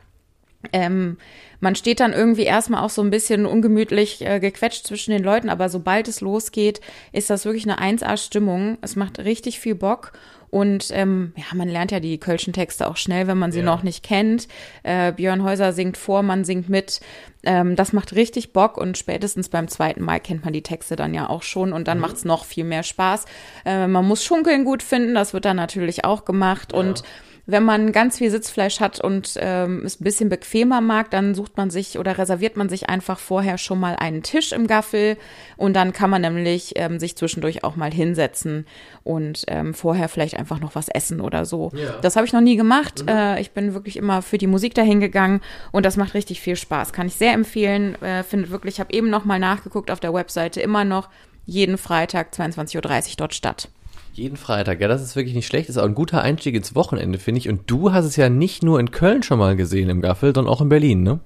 ähm, man steht dann irgendwie erstmal auch so ein bisschen ungemütlich äh, gequetscht zwischen den Leuten, aber sobald es losgeht, ist das wirklich eine 1A-Stimmung. Es macht richtig viel Bock. Und ähm, ja, man lernt ja die kölschen Texte auch schnell, wenn man sie Ja. noch nicht kennt. Äh, Björn Häuser singt vor, man singt mit. Ähm, das macht richtig Bock und spätestens beim zweiten Mal kennt man die Texte dann ja auch schon und dann macht's noch viel mehr Spaß. Äh, man muss Schunkeln gut finden, das wird dann natürlich auch gemacht und wenn man ganz viel Sitzfleisch hat und ähm, es ein bisschen bequemer mag, dann sucht man sich oder reserviert man sich einfach vorher schon mal einen Tisch im Gaffel und dann kann man nämlich ähm, sich zwischendurch auch mal hinsetzen und ähm, vorher vielleicht einfach noch was essen oder so. Ja. Das habe ich noch nie gemacht. Äh, ich bin wirklich immer für die Musik dahin gegangen und das macht richtig viel Spaß. Kann ich sehr empfehlen. Äh, findet wirklich, ich habe eben noch mal nachgeguckt auf der Webseite, immer noch jeden Freitag 22.30 Uhr dort statt. Jeden Freitag, ja, das ist wirklich nicht schlecht. Das ist auch ein guter Einstieg ins Wochenende, finde ich. Und du hast es ja nicht nur in Köln schon mal gesehen im Gaffel, sondern auch in Berlin, ne?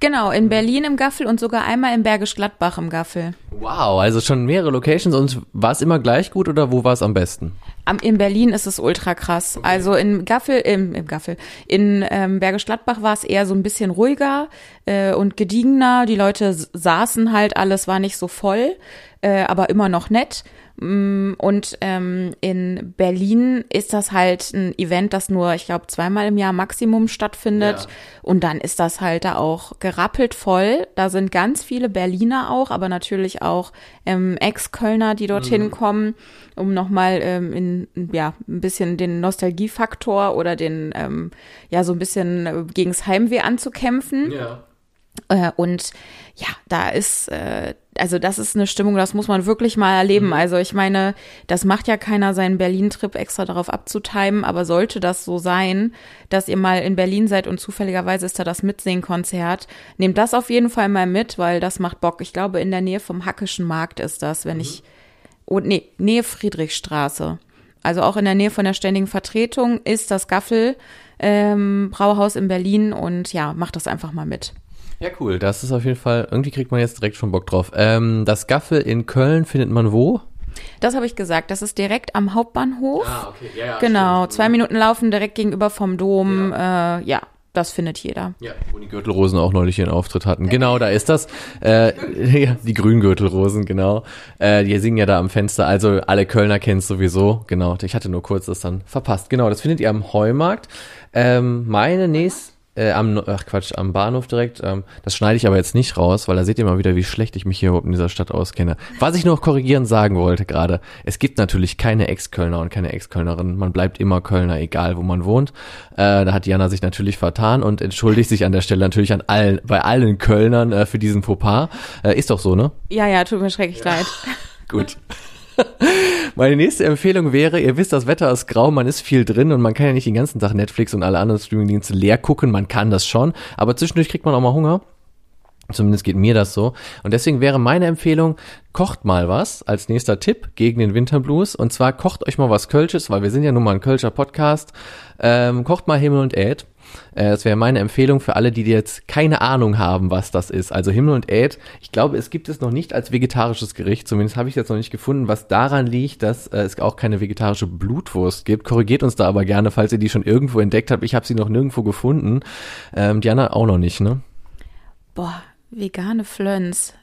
Genau, in Berlin im Gaffel und sogar einmal in Bergisch Gladbach im Gaffel. Wow, also schon mehrere Locations. Und war es immer gleich gut oder wo war es am besten? Am, in Berlin ist es ultra krass. Also in Gaffel, im, im Gaffel, in ähm, Bergisch Gladbach war es eher so ein bisschen ruhiger äh, und gediegener. Die Leute saßen halt, alles war nicht so voll, äh, aber immer noch nett. Mm, Und ähm, in Berlin ist das halt ein Event, das nur, ich glaube, zweimal im Jahr Maximum stattfindet. Ja. Und dann ist das halt da auch gerappelt voll. Da sind ganz viele Berliner auch, aber natürlich auch ähm, Ex-Kölner, die dorthin kommen, um nochmal ähm, in, ja, ein bisschen den Nostalgiefaktor oder den, ähm, ja, so ein bisschen äh, gegens Heimweh anzukämpfen. Ja. Äh, und ja, da ist, äh, also das ist eine Stimmung, das muss man wirklich mal erleben. Also ich meine, das macht ja keiner seinen Berlin-Trip extra darauf abzutimen, aber sollte das so sein, dass ihr mal in Berlin seid und zufälligerweise ist da das Mitsingen-Konzert, nehmt das auf jeden Fall mal mit, weil das macht Bock. Ich glaube, in der Nähe vom Hackischen Markt ist das, wenn ich, oh, nee, Nähe Friedrichstraße. Also auch in der Nähe von der ständigen Vertretung ist das Gaffel ähm, Brauhaus in Berlin und ja, macht das einfach mal mit. Ja, cool. Das ist auf jeden Fall, irgendwie kriegt man jetzt direkt schon Bock drauf. Ähm, das Gaffel in Köln findet man wo? Das habe ich gesagt. Das ist direkt am Hauptbahnhof. okay. Ja, ja, genau. Zwei Minuten laufen direkt gegenüber vom Dom. Ja, äh, ja das findet jeder. Ja, wo die Gürtelrosen auch neulich ihren Auftritt hatten. Genau, da ist das. Äh, *laughs* ja, die Grüngürtelrosen, genau. Äh, die singen ja da am Fenster. Also alle Kölner kennen es sowieso. Genau, ich hatte nur kurz das dann verpasst. Genau, das findet ihr am Heumarkt. Ähm, meine nächste äh, am, ach Quatsch, am Bahnhof direkt. Ähm, das schneide ich aber jetzt nicht raus, weil da seht ihr mal wieder, wie schlecht ich mich hier überhaupt in dieser Stadt auskenne. Was ich noch korrigierend sagen wollte gerade, es gibt natürlich keine Ex-Kölner und keine Ex-Kölnerin. Man bleibt immer Kölner, egal wo man wohnt. Äh, da hat Jana sich natürlich vertan und entschuldigt sich an der Stelle natürlich an allen, bei allen Kölnern äh, für diesen Fauxpas. Äh, ist doch so, ne? Ja, ja, tut mir schrecklich leid. *laughs* Gut. *laughs* Meine nächste Empfehlung wäre, ihr wisst, das Wetter ist grau, man ist viel drin und man kann ja nicht den ganzen Tag Netflix und alle anderen Streamingdienste leer gucken, man kann das schon, aber zwischendurch kriegt man auch mal Hunger. Zumindest geht mir das so. Und deswegen wäre meine Empfehlung, kocht mal was als nächster Tipp gegen den Winterblues. Und zwar kocht euch mal was Kölsches, weil wir sind ja nun mal ein Kölscher Podcast. Ähm, kocht mal Himmel und Äd. Äh, das wäre meine Empfehlung für alle, die jetzt keine Ahnung haben, was das ist. Also Himmel und Äd. Ich glaube, es gibt es noch nicht als vegetarisches Gericht. Zumindest habe ich es jetzt noch nicht gefunden, was daran liegt, dass äh, es auch keine vegetarische Blutwurst gibt. Korrigiert uns da aber gerne, falls ihr die schon irgendwo entdeckt habt. Ich habe sie noch nirgendwo gefunden. Ähm, Diana auch noch nicht, ne? Boah, vegane Flöns.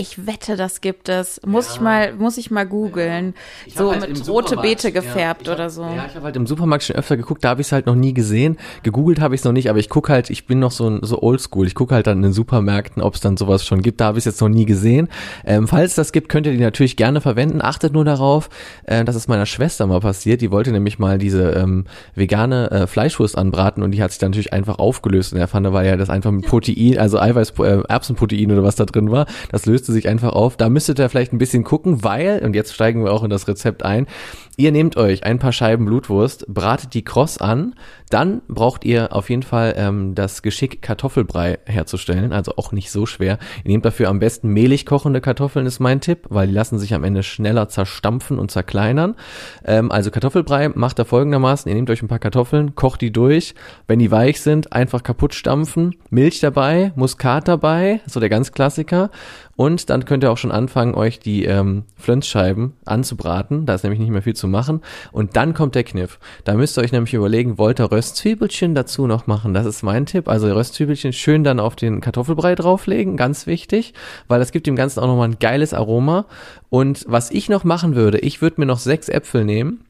Ich wette, das gibt es. Muss ja. ich mal, muss ich mal googeln. Ja. So halt mit rote Beete gefärbt ja, oder so. Ja, ich habe halt im Supermarkt schon öfter geguckt, da habe ich es halt noch nie gesehen. Gegoogelt habe ich es noch nicht, aber ich gucke halt, ich bin noch so, so oldschool. Ich gucke halt dann in den Supermärkten, ob es dann sowas schon gibt. Da habe ich es jetzt noch nie gesehen. Ähm, falls es das gibt, könnt ihr die natürlich gerne verwenden. Achtet nur darauf, äh, dass es meiner Schwester mal passiert. Die wollte nämlich mal diese ähm, vegane äh, Fleischwurst anbraten und die hat sich dann natürlich einfach aufgelöst in der Pfanne, weil ja das einfach mit Protein, also Eiweiß, äh, Erbsenprotein oder was da drin war. Das löste sich einfach auf. Da müsstet ihr vielleicht ein bisschen gucken, weil, und jetzt steigen wir auch in das Rezept ein, ihr nehmt euch ein paar Scheiben Blutwurst, bratet die kross an, dann braucht ihr auf jeden Fall ähm, das Geschick, Kartoffelbrei herzustellen, also auch nicht so schwer. Ihr nehmt dafür am besten mehlig kochende Kartoffeln, ist mein Tipp, weil die lassen sich am Ende schneller zerstampfen und zerkleinern. Ähm, also Kartoffelbrei macht er folgendermaßen, ihr nehmt euch ein paar Kartoffeln, kocht die durch, wenn die weich sind, einfach kaputt stampfen, Milch dabei, Muskat dabei, so der ganz Klassiker und dann könnt ihr auch schon anfangen, euch die ähm, Flönzscheiben anzubraten. Da ist nämlich nicht mehr viel zu machen. Und dann kommt der Kniff. Da müsst ihr euch nämlich überlegen, wollt ihr Röstzwiebelchen dazu noch machen? Das ist mein Tipp. Also Röstzwiebelchen schön dann auf den Kartoffelbrei drauflegen, ganz wichtig, weil das gibt dem Ganzen auch nochmal ein geiles Aroma. Und was ich noch machen würde, ich würde mir noch sechs Äpfel nehmen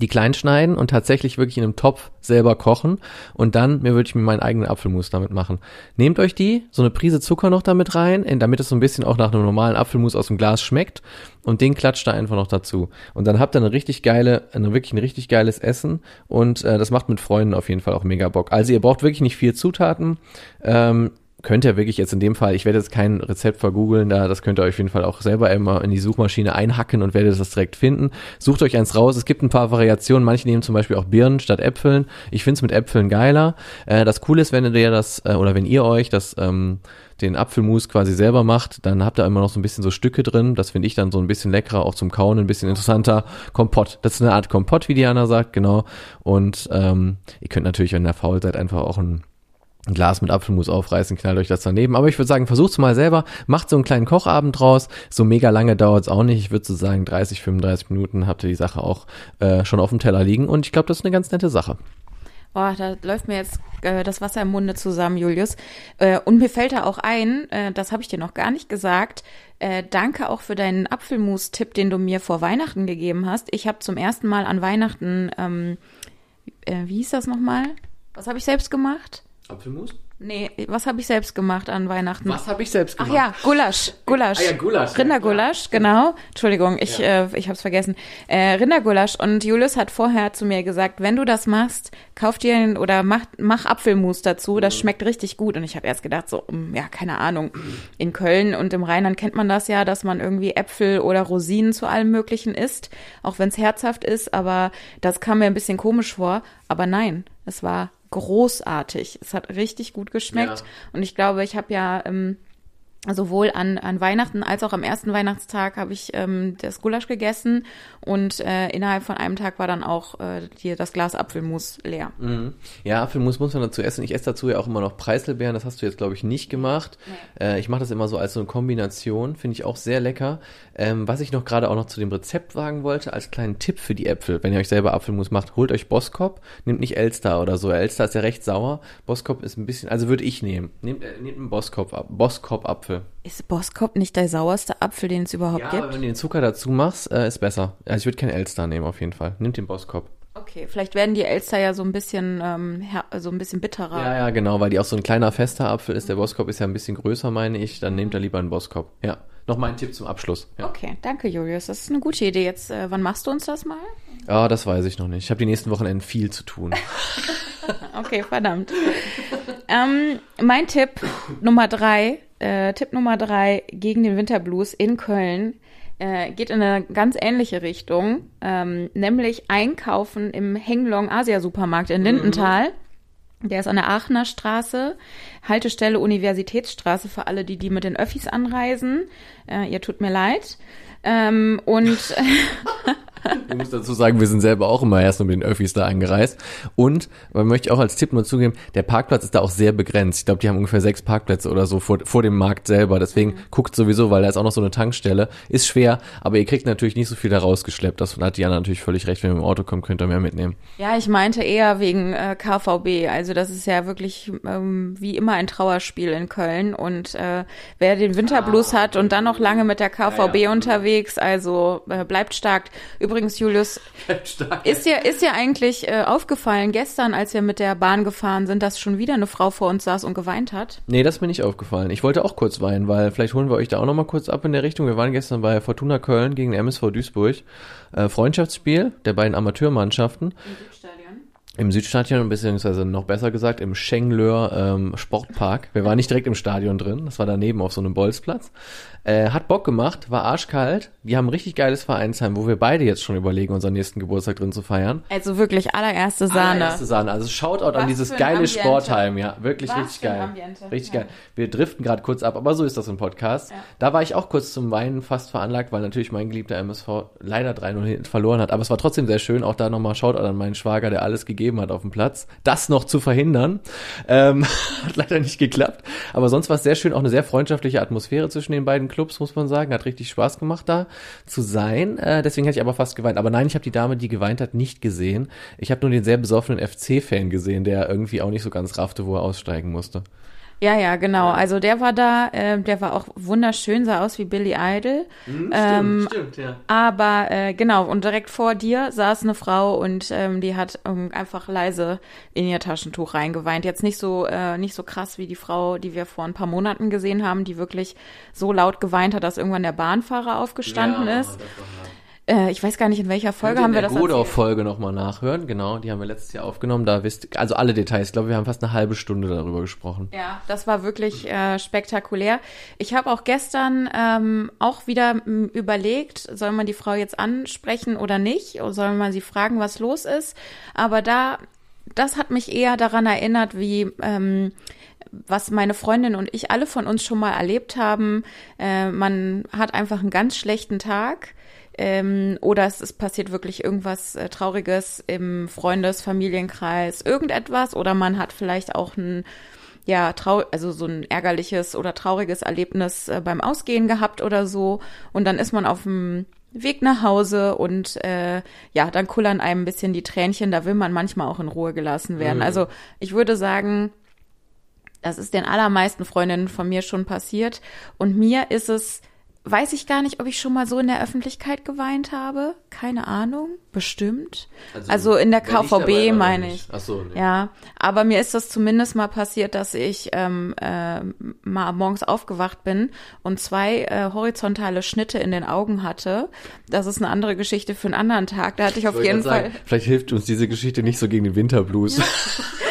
die klein schneiden und tatsächlich wirklich in einem Topf selber kochen und dann mir würde ich mir meinen eigenen Apfelmus damit machen. Nehmt euch die, so eine Prise Zucker noch damit rein, damit es so ein bisschen auch nach einem normalen Apfelmus aus dem Glas schmeckt und den klatscht da einfach noch dazu. Und dann habt ihr eine richtig geile, eine, wirklich ein richtig geiles Essen und äh, das macht mit Freunden auf jeden Fall auch mega Bock. Also ihr braucht wirklich nicht viel Zutaten. Ähm, könnt ihr wirklich jetzt in dem Fall, ich werde jetzt kein Rezept vergoogeln, da das könnt ihr euch auf jeden Fall auch selber immer in die Suchmaschine einhacken und werdet das direkt finden. Sucht euch eins raus. Es gibt ein paar Variationen. Manche nehmen zum Beispiel auch Birnen statt Äpfeln. Ich finde es mit Äpfeln geiler. Äh, das Coole ist, wenn ihr das äh, oder wenn ihr euch das ähm, den Apfelmus quasi selber macht, dann habt ihr immer noch so ein bisschen so Stücke drin. Das finde ich dann so ein bisschen leckerer, auch zum Kauen, ein bisschen interessanter. Kompott. Das ist eine Art Kompott, wie Diana sagt, genau. Und ähm, ihr könnt natürlich, wenn ihr faul seid, einfach auch ein ein Glas mit Apfelmus aufreißen, knallt euch das daneben. Aber ich würde sagen, versucht's mal selber, macht so einen kleinen Kochabend draus. So mega lange dauert's auch nicht. Ich würde so sagen, 30, 35 Minuten habt ihr die Sache auch äh, schon auf dem Teller liegen. Und ich glaube, das ist eine ganz nette Sache. Oh, da läuft mir jetzt äh, das Wasser im Munde zusammen, Julius. Äh, und mir fällt da auch ein, äh, das habe ich dir noch gar nicht gesagt. Äh, danke auch für deinen Apfelmus-Tipp, den du mir vor Weihnachten gegeben hast. Ich habe zum ersten Mal an Weihnachten, ähm, äh, wie hieß das nochmal? Was habe ich selbst gemacht? Apfelmus? Nee, was habe ich selbst gemacht an Weihnachten? Was habe ich selbst gemacht? Ach ja, Gulasch. Gulasch. Ah ja, Gulasch. Rindergulasch, ja, genau. Entschuldigung, ich, ja. äh, ich habe es vergessen. Äh, Rindergulasch. Und Julius hat vorher zu mir gesagt, wenn du das machst, kauf dir einen, oder mach, mach Apfelmus dazu. Das mhm. schmeckt richtig gut. Und ich habe erst gedacht, so, um, ja, keine Ahnung. In Köln und im Rheinland kennt man das ja, dass man irgendwie Äpfel oder Rosinen zu allem Möglichen isst. Auch wenn es herzhaft ist. Aber das kam mir ein bisschen komisch vor. Aber nein, es war großartig. Es hat richtig gut geschmeckt. Ja. Und ich glaube, ich habe ja ähm, sowohl an, an Weihnachten als auch am ersten Weihnachtstag habe ich ähm, das Gulasch gegessen und äh, innerhalb von einem Tag war dann auch äh, hier das Glas Apfelmus leer. Mhm. Ja, Apfelmus muss man dazu essen. Ich esse dazu ja auch immer noch Preiselbeeren. Das hast du jetzt, glaube ich, nicht gemacht. Nee. Äh, ich mache das immer so als so eine Kombination. Finde ich auch sehr lecker. Ähm, was ich noch gerade auch noch zu dem Rezept wagen wollte, als kleinen Tipp für die Äpfel, wenn ihr euch selber Apfelmus macht, holt euch Boskop, nehmt nicht Elster oder so. Elster ist ja recht sauer. Boskop ist ein bisschen, also würde ich nehmen. Nehmt, äh, nehmt einen Boskop ab, Boskop Apfel. Ist Boskop nicht der sauerste Apfel, den es überhaupt ja, gibt? Aber wenn du den Zucker dazu machst, äh, ist besser. Also ich würde keinen Elster nehmen auf jeden Fall. Nimm den Boskop. Okay, vielleicht werden die Elster ja so ein bisschen ähm, so ein bisschen bitterer. Ja, ja, genau, weil die auch so ein kleiner fester Apfel ist. Der Boskop ist ja ein bisschen größer, meine ich. Dann nehmt er lieber einen Boskop. Ja. Noch mein Tipp zum Abschluss. Ja. Okay, danke Julius. Das ist eine gute Idee. Jetzt, äh, wann machst du uns das mal? Ja, das weiß ich noch nicht. Ich habe die nächsten Wochenenden viel zu tun. *laughs* okay, verdammt. ähm, mein Tipp Nummer drei äh, Tipp Nummer drei gegen den Winterblues in Köln äh, geht in eine ganz ähnliche Richtung, ähm, nämlich einkaufen im Henglong Asia Supermarkt in Lindenthal. Mhm. Der ist an der Aachener Straße, Haltestelle Universitätsstraße für alle, die die mit den Öffis anreisen. Äh, ihr tut mir leid. Ähm, und *laughs* *laughs* Ich muss dazu sagen, wir sind selber auch immer erst nur mit den Öffis da angereist. Und man möchte auch als Tipp nur zugeben, der Parkplatz ist da auch sehr begrenzt. Ich glaube, die haben ungefähr sechs Parkplätze oder so vor, vor dem Markt selber. Deswegen Mhm. guckt sowieso, weil da ist auch noch so eine Tankstelle. Ist schwer, aber ihr kriegt natürlich nicht so viel da rausgeschleppt. Das hat Diana natürlich völlig recht. Wenn ihr mit dem Auto kommt, könnt ihr mehr mitnehmen. Ja, ich meinte eher wegen äh, KVB. Also das ist ja wirklich ähm, wie immer ein Trauerspiel in Köln. Und äh, wer den Winterblues hat und dann noch lange mit der KVB Ja, ja. unterwegs, also äh, bleibt stark. Übrigens, Julius, *laughs* ist dir, ist dir eigentlich äh, aufgefallen, gestern, als wir mit der Bahn gefahren sind, dass schon wieder eine Frau vor uns saß und geweint hat? Nee, das ist mir nicht aufgefallen. Ich wollte auch kurz weinen, weil vielleicht holen wir euch da auch noch mal kurz ab in der Richtung. Wir waren gestern bei Fortuna Köln gegen MSV Duisburg. Äh, Freundschaftsspiel der beiden Amateurmannschaften. Im Südstadion, beziehungsweise noch besser gesagt im Schengleur ähm, Sportpark. Wir waren nicht direkt im Stadion drin, das war daneben auf so einem Bolzplatz. Äh, hat Bock gemacht, war arschkalt. Die haben ein richtig geiles Vereinsheim, wo wir beide jetzt schon überlegen, unseren nächsten Geburtstag drin zu feiern. Also wirklich allererste Sahne. Allererste Sahne. Also Shoutout an Was dieses für ein geile Ambiente. Sportheim, ja. Wirklich Was richtig geil. Ambiente. Richtig Ja. geil. Wir driften gerade kurz ab, aber so ist das im Podcast. Da war ich auch kurz zum Weinen fast veranlagt, weil natürlich mein geliebter MSV leider 3-0 hinten verloren hat. Aber es war trotzdem sehr schön. Auch da nochmal Shoutout an meinen Schwager, der alles gegeben hat auf dem Platz. Das noch zu verhindern. Ähm, *laughs* hat leider nicht geklappt. Aber sonst war es sehr schön. Auch eine sehr freundschaftliche Atmosphäre zwischen den beiden Clubs, muss man sagen. Hat richtig Spaß gemacht, da zu sein. Äh, deswegen hatte ich aber fast geweint. Aber nein, ich habe die Dame, die geweint hat, nicht gesehen. Ich habe nur den sehr besoffenen FC-Fan gesehen, der irgendwie auch nicht so ganz raffte, wo er aussteigen musste. Ja, ja, genau. Also der war da, äh, der war auch wunderschön, sah aus wie Billy Idol. ähm, stimmt, ja. Aber äh, genau, und direkt vor dir saß eine Frau und ähm, die hat ähm, einfach leise in ihr Taschentuch reingeweint. Jetzt nicht so äh, nicht so krass wie die Frau, die wir vor ein paar Monaten gesehen haben, die wirklich so laut geweint hat, dass irgendwann der Bahnfahrer aufgestanden ist. Äh, ich weiß gar nicht, in welcher Folge haben wir das erzählt. Godau-Folge nochmal nachhören. Genau, die haben wir letztes Jahr aufgenommen. Da wisst also alle Details. Ich glaube, wir haben fast eine halbe Stunde darüber gesprochen. Ja, das war wirklich äh, spektakulär. Ich habe auch gestern ähm, auch wieder m, überlegt, soll man die Frau jetzt ansprechen oder nicht? Oder soll man sie fragen, was los ist? Aber da, das hat mich eher daran erinnert, wie ähm, was meine Freundin und ich alle von uns schon mal erlebt haben. Äh, man hat einfach einen ganz schlechten Tag. Ähm, oder es, es passiert wirklich irgendwas äh, Trauriges im Freundes-, Familienkreis, irgendetwas. Oder man hat vielleicht auch ein, ja, trau also so ein ärgerliches oder trauriges Erlebnis äh, beim Ausgehen gehabt oder so. Und dann ist man auf dem Weg nach Hause und äh, ja, dann kullern einem ein bisschen die Tränchen. Da will man manchmal auch in Ruhe gelassen werden. Also ich würde sagen, das ist den allermeisten Freundinnen von mir schon passiert. Und mir ist es, weiß ich gar nicht, ob ich schon mal so in der Öffentlichkeit geweint habe. Keine Ahnung. Bestimmt. Also, in der KVB meine ich. Ach so, nee. Ja, aber mir ist das zumindest mal passiert, dass ich ähm, äh, mal morgens aufgewacht bin und zwei äh, horizontale Schnitte in den Augen hatte. Das ist eine andere Geschichte für einen anderen Tag. Da hatte ich auf Ich jeden Fall. sagen, Vielleicht hilft uns diese Geschichte nicht so gegen den Winterblues. *laughs*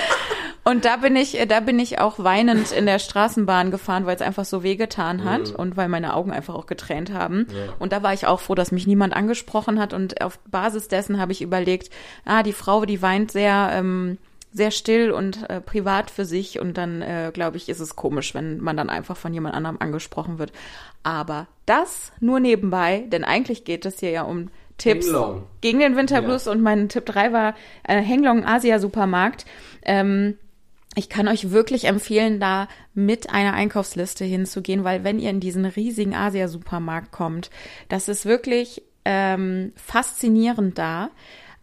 Und da bin ich, da bin ich auch weinend in der Straßenbahn gefahren, weil es einfach so wehgetan hat und weil meine Augen einfach auch getränt haben. Und da war ich auch froh, dass mich niemand angesprochen hat. Und auf Basis dessen habe ich überlegt, ah, die Frau, die weint sehr, ähm, sehr still und äh, privat für sich. Und dann, äh, glaube ich, ist es komisch, wenn man dann einfach von jemand anderem angesprochen wird. Aber das nur nebenbei, denn eigentlich geht es hier ja um Tipps Henglong. gegen den Winterblues und mein Tipp 3 war äh, Henglong Asia Supermarkt. Ähm, ich kann euch wirklich empfehlen, da mit einer Einkaufsliste hinzugehen, weil wenn ihr in diesen riesigen Asia-Supermarkt kommt, das ist wirklich ähm, faszinierend da,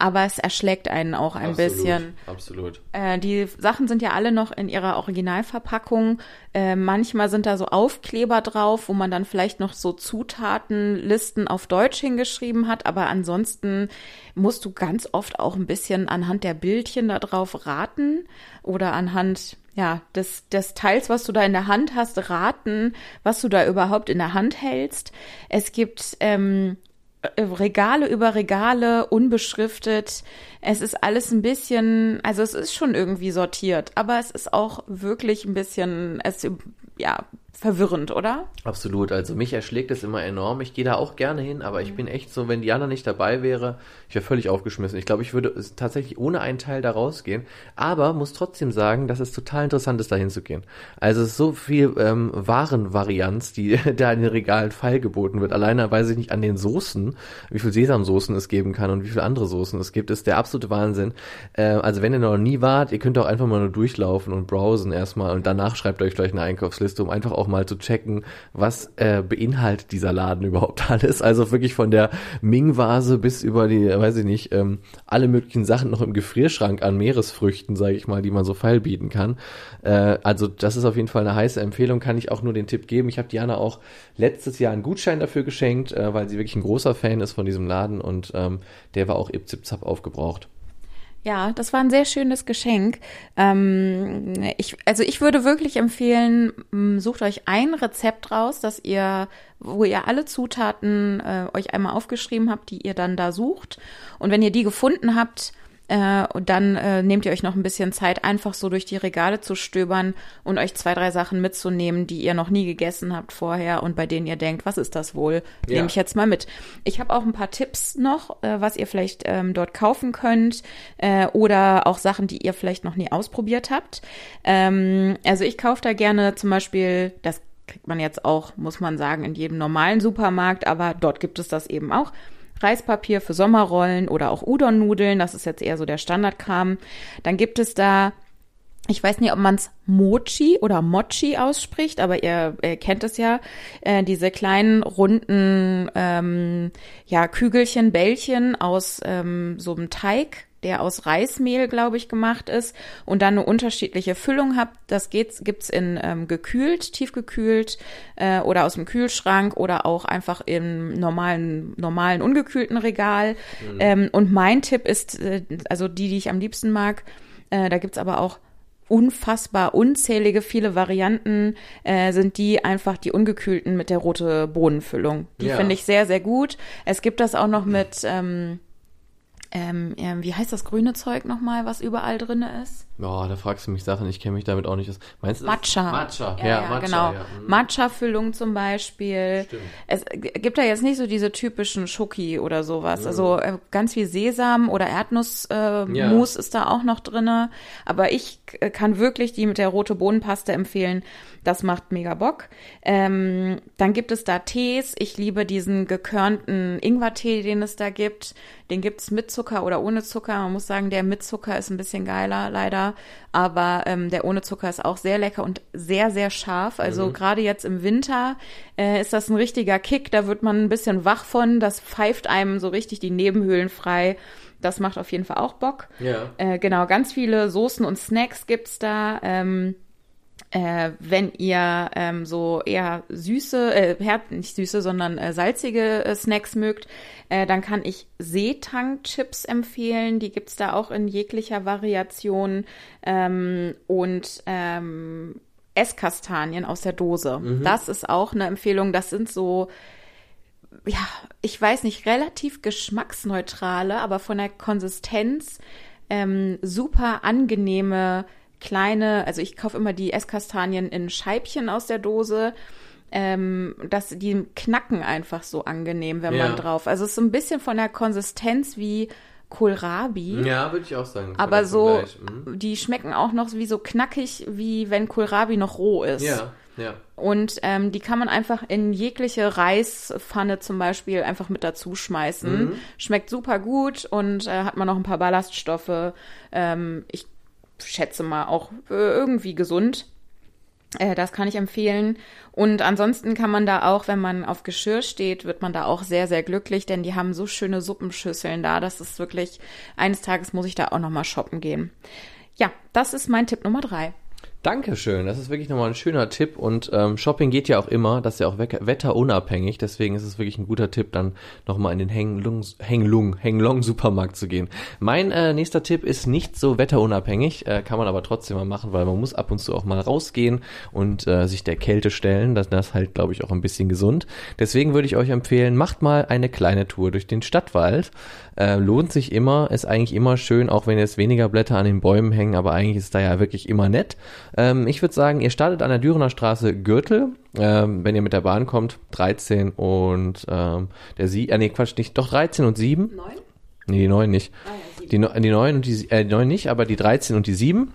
aber es erschlägt einen auch ein bisschen. Absolut. Äh, die Sachen sind ja alle noch in ihrer Originalverpackung. Äh, manchmal sind da so Aufkleber drauf, wo man dann vielleicht noch so Zutatenlisten auf Deutsch hingeschrieben hat. Aber ansonsten musst du ganz oft auch ein bisschen anhand der Bildchen da drauf raten oder anhand ja, des, des Teils, was du da in der Hand hast, raten, was du da überhaupt in der Hand hältst. Es gibt ähm, Regale über Regale, unbeschriftet. Es ist alles ein bisschen, also es ist schon irgendwie sortiert, aber es ist auch wirklich ein bisschen, es ja verwirrend, oder? Absolut. Also mich erschlägt es immer enorm. Ich gehe da auch gerne hin, aber ich bin echt so, wenn Diana nicht dabei wäre, ich wäre völlig aufgeschmissen. Ich glaube, ich würde tatsächlich ohne einen Teil da rausgehen. Aber muss trotzdem sagen, dass es total interessant ist, da hinzugehen. Also es ist so viel ähm, Warenvarianz, die *laughs* da in den Regalen feilgeboten wird. Alleine weiß ich nicht an den Soßen, wie viel Sesamsoßen es geben kann und wie viele andere Soßen es gibt, ist der absolute Wahnsinn. Äh, also wenn ihr noch nie wart, ihr könnt auch einfach mal nur durchlaufen und browsen erstmal und danach schreibt euch vielleicht eine Einkaufsliste, um einfach auch mal zu checken, was äh, beinhaltet dieser Laden überhaupt *laughs* alles. Also wirklich von der Ming-Vase bis über die, weiß ich nicht, ähm, alle möglichen Sachen noch im Gefrierschrank an Meeresfrüchten, sage ich mal, die man so feilbieten kann. Äh, also das ist auf jeden Fall eine heiße Empfehlung, kann ich auch nur den Tipp geben. Ich habe Diana auch letztes Jahr einen Gutschein dafür geschenkt, äh, weil sie wirklich ein großer Fan ist von diesem Laden und ähm, der war auch ip zip zap aufgebraucht. Ja, das war ein sehr schönes Geschenk. Ähm, ich, also ich würde wirklich empfehlen, sucht euch ein Rezept raus, dass ihr, wo ihr alle Zutaten äh, euch einmal aufgeschrieben habt, die ihr dann da sucht. Und wenn ihr die gefunden habt, äh, und dann äh, nehmt ihr euch noch ein bisschen Zeit, einfach so durch die Regale zu stöbern und euch zwei, drei Sachen mitzunehmen, die ihr noch nie gegessen habt vorher und bei denen ihr denkt, was ist das wohl? Ja. Nehme ich jetzt mal mit. Ich habe auch ein paar Tipps noch, äh, was ihr vielleicht ähm, dort kaufen könnt äh, oder auch Sachen, die ihr vielleicht noch nie ausprobiert habt. Ähm, also ich kaufe da gerne zum Beispiel das kriegt man jetzt auch, muss man sagen, in jedem normalen Supermarkt, aber dort gibt es das eben auch. Reispapier für Sommerrollen oder auch Udon-Nudeln. Das ist jetzt eher so der Standardkram. Dann gibt es da ich weiß nicht, ob man es Mochi oder Mochi ausspricht, aber ihr, ihr kennt es ja, äh, diese kleinen runden ähm, ja Kügelchen, Bällchen aus ähm, so einem Teig, der aus Reismehl, glaube ich, gemacht ist und dann eine unterschiedliche Füllung habt. Das geht's, gibt's in ähm, gekühlt, tiefgekühlt äh, oder aus dem Kühlschrank oder auch einfach im normalen, normalen ungekühlten Regal. Mhm. Ähm, und mein Tipp ist, äh, also die, die ich am liebsten mag, äh, da gibt's aber auch unfassbar unzählige viele Varianten äh, sind die einfach die ungekühlten mit der rote Bohnenfüllung. Die ja. finde ich sehr sehr gut. Es gibt das auch noch mit ähm, ähm, wie heißt das grüne Zeug nochmal, was überall drin ist? Oh, da fragst du mich Sachen, ich kenne mich damit auch nicht aus. Meinst du? Matcha. Matcha, ja, ja, ja Matcha, genau. Ja. Mhm. Matcha-Füllung zum Beispiel. Stimmt. Es gibt da jetzt nicht so diese typischen Schoki oder sowas. Mhm. Also äh, ganz viel Sesam oder Erdnussmus äh, ja. ist da auch noch drinne. Aber ich kann wirklich die mit der rote Bohnenpaste empfehlen. Das macht mega Bock. Ähm, dann gibt es da Tees. Ich liebe diesen gekörnten Ingwertee, den es da gibt. Den gibt's mit Zucker oder ohne Zucker. Man muss sagen, der mit Zucker ist ein bisschen geiler, leider. Aber ähm, der ohne Zucker ist auch sehr lecker und sehr, sehr scharf. Also mhm. gerade jetzt im Winter äh, ist das ein richtiger Kick. Da wird man ein bisschen wach von. Das pfeift einem so richtig die Nebenhöhlen frei. Das macht auf jeden Fall auch Bock. Ja. Äh, genau, ganz viele Soßen und Snacks gibt's da. Ähm, äh, wenn ihr ähm, so eher süße, äh, nicht süße, sondern äh, salzige äh, Snacks mögt, äh, dann kann ich Seetang-Chips empfehlen. Die gibt's da auch in jeglicher Variation. Ähm, und ähm, Esskastanien aus der Dose. Mhm. Das ist auch eine Empfehlung. Das sind so, ja, ich weiß nicht, relativ geschmacksneutrale, aber von der Konsistenz ähm, super angenehme kleine, also ich kaufe immer die Esskastanien in Scheibchen aus der Dose. Ähm, dass die knacken einfach so angenehm, wenn ja. man drauf. Also es ist so ein bisschen von der Konsistenz wie Kohlrabi. Ja, würde ich auch sagen. Aber so, mhm. die schmecken auch noch wie so knackig, wie wenn Kohlrabi noch roh ist. Ja, ja. Und ähm, die kann man einfach in jegliche Reispfanne zum Beispiel einfach mit dazu schmeißen. Mhm. Schmeckt super gut und äh, hat man noch ein paar Ballaststoffe. Ähm, ich schätze mal, auch äh, irgendwie gesund. Äh, das kann ich empfehlen. Und ansonsten kann man da auch, wenn man auf Geschirr steht, wird man da auch sehr, sehr glücklich, denn die haben so schöne Suppenschüsseln da. Das ist wirklich, eines Tages muss ich da auch nochmal shoppen gehen. Ja, das ist mein Tipp Nummer drei. Dankeschön, das ist wirklich nochmal ein schöner Tipp und ähm, Shopping geht ja auch immer, das ist ja auch wetterunabhängig, deswegen ist es wirklich ein guter Tipp, dann nochmal in den Henglung, Henglung, Henglong Supermarkt zu gehen. Mein äh, nächster Tipp ist nicht so wetterunabhängig, äh, kann man aber trotzdem mal machen, weil man muss ab und zu auch mal rausgehen und äh, sich der Kälte stellen, das, das ist halt, glaube ich, auch ein bisschen gesund. Deswegen würde ich euch empfehlen, macht mal eine kleine Tour durch den Stadtwald, äh, lohnt sich immer, ist eigentlich immer schön, auch wenn jetzt weniger Blätter an den Bäumen hängen, aber eigentlich ist da ja wirklich immer nett. Ähm, ich würde sagen, ihr startet an der Dürener Straße Gürtel, ähm, wenn ihr mit der Bahn kommt, 13 und ähm, der Sie, äh, nee, Quatsch, nicht, doch 13 und 7. Neun? Nee, die 9 nicht. Ah, ja. Die, die 9 und die, äh, die 9 nicht, aber die 13 und die 7.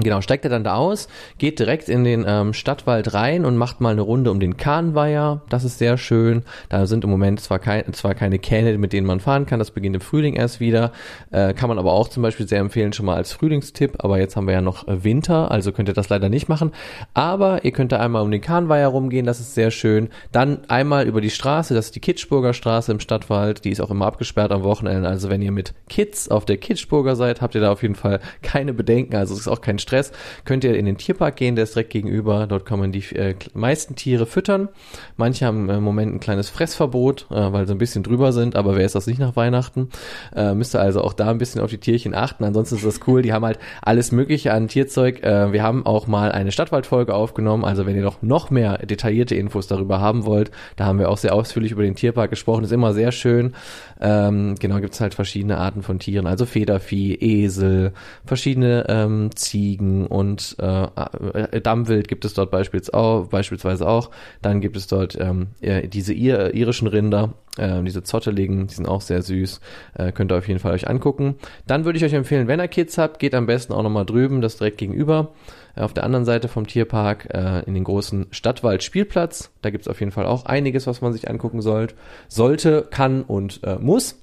Genau, steigt er dann da aus, geht direkt in den ähm, Stadtwald rein und macht mal eine Runde um den Kahnweiher. Das ist sehr schön. Da sind im Moment zwar, kein, zwar keine Kähne, mit denen man fahren kann. Das beginnt im Frühling erst wieder. Äh, kann man aber auch zum Beispiel sehr empfehlen, schon mal als Frühlingstipp. Aber jetzt haben wir ja noch äh, Winter, also könnt ihr das leider nicht machen. Aber ihr könnt da einmal um den Kahnweiher rumgehen, das ist sehr schön. Dann einmal über die Straße, das ist die Kitschburger Straße im Stadtwald. Die ist auch immer abgesperrt am Wochenende. Also wenn ihr mit Kids auf der Kitschburger seid, habt ihr da auf jeden Fall keine Bedenken. Also es ist auch kein Stress. Könnt ihr in den Tierpark gehen, der ist direkt gegenüber. Dort kann man die äh, meisten Tiere füttern. Manche haben im Moment ein kleines Fressverbot, äh, weil sie ein bisschen drüber sind, aber wer ist das nicht nach Weihnachten? Äh, müsst ihr also auch da ein bisschen auf die Tierchen achten. Ansonsten ist das cool. Die haben halt alles Mögliche an Tierzeug. Äh, wir haben auch mal eine Stadtwaldfolge aufgenommen. Also wenn ihr noch, noch mehr detaillierte Infos darüber haben wollt, da haben wir auch sehr ausführlich über den Tierpark gesprochen. Ist immer sehr schön. Ähm, genau, gibt's halt verschiedene Arten von Tieren. Also Federvieh, Esel, verschiedene ähm, Ziegen und äh, äh, Dammwild gibt es dort beispielsweise auch. Dann gibt es dort ähm, äh, diese ir irischen Rinder, äh, diese zotteligen, die sind auch sehr süß. Äh, könnt ihr auf jeden Fall euch angucken. Dann würde ich euch empfehlen, wenn ihr Kids habt, geht am besten auch nochmal drüben, das direkt gegenüber. Äh, Auf der anderen Seite vom Tierpark äh, in den großen Stadtwald-Spielplatz. Da gibt's auf jeden Fall auch einiges, was man sich angucken sollte, sollte, kann und äh, muss.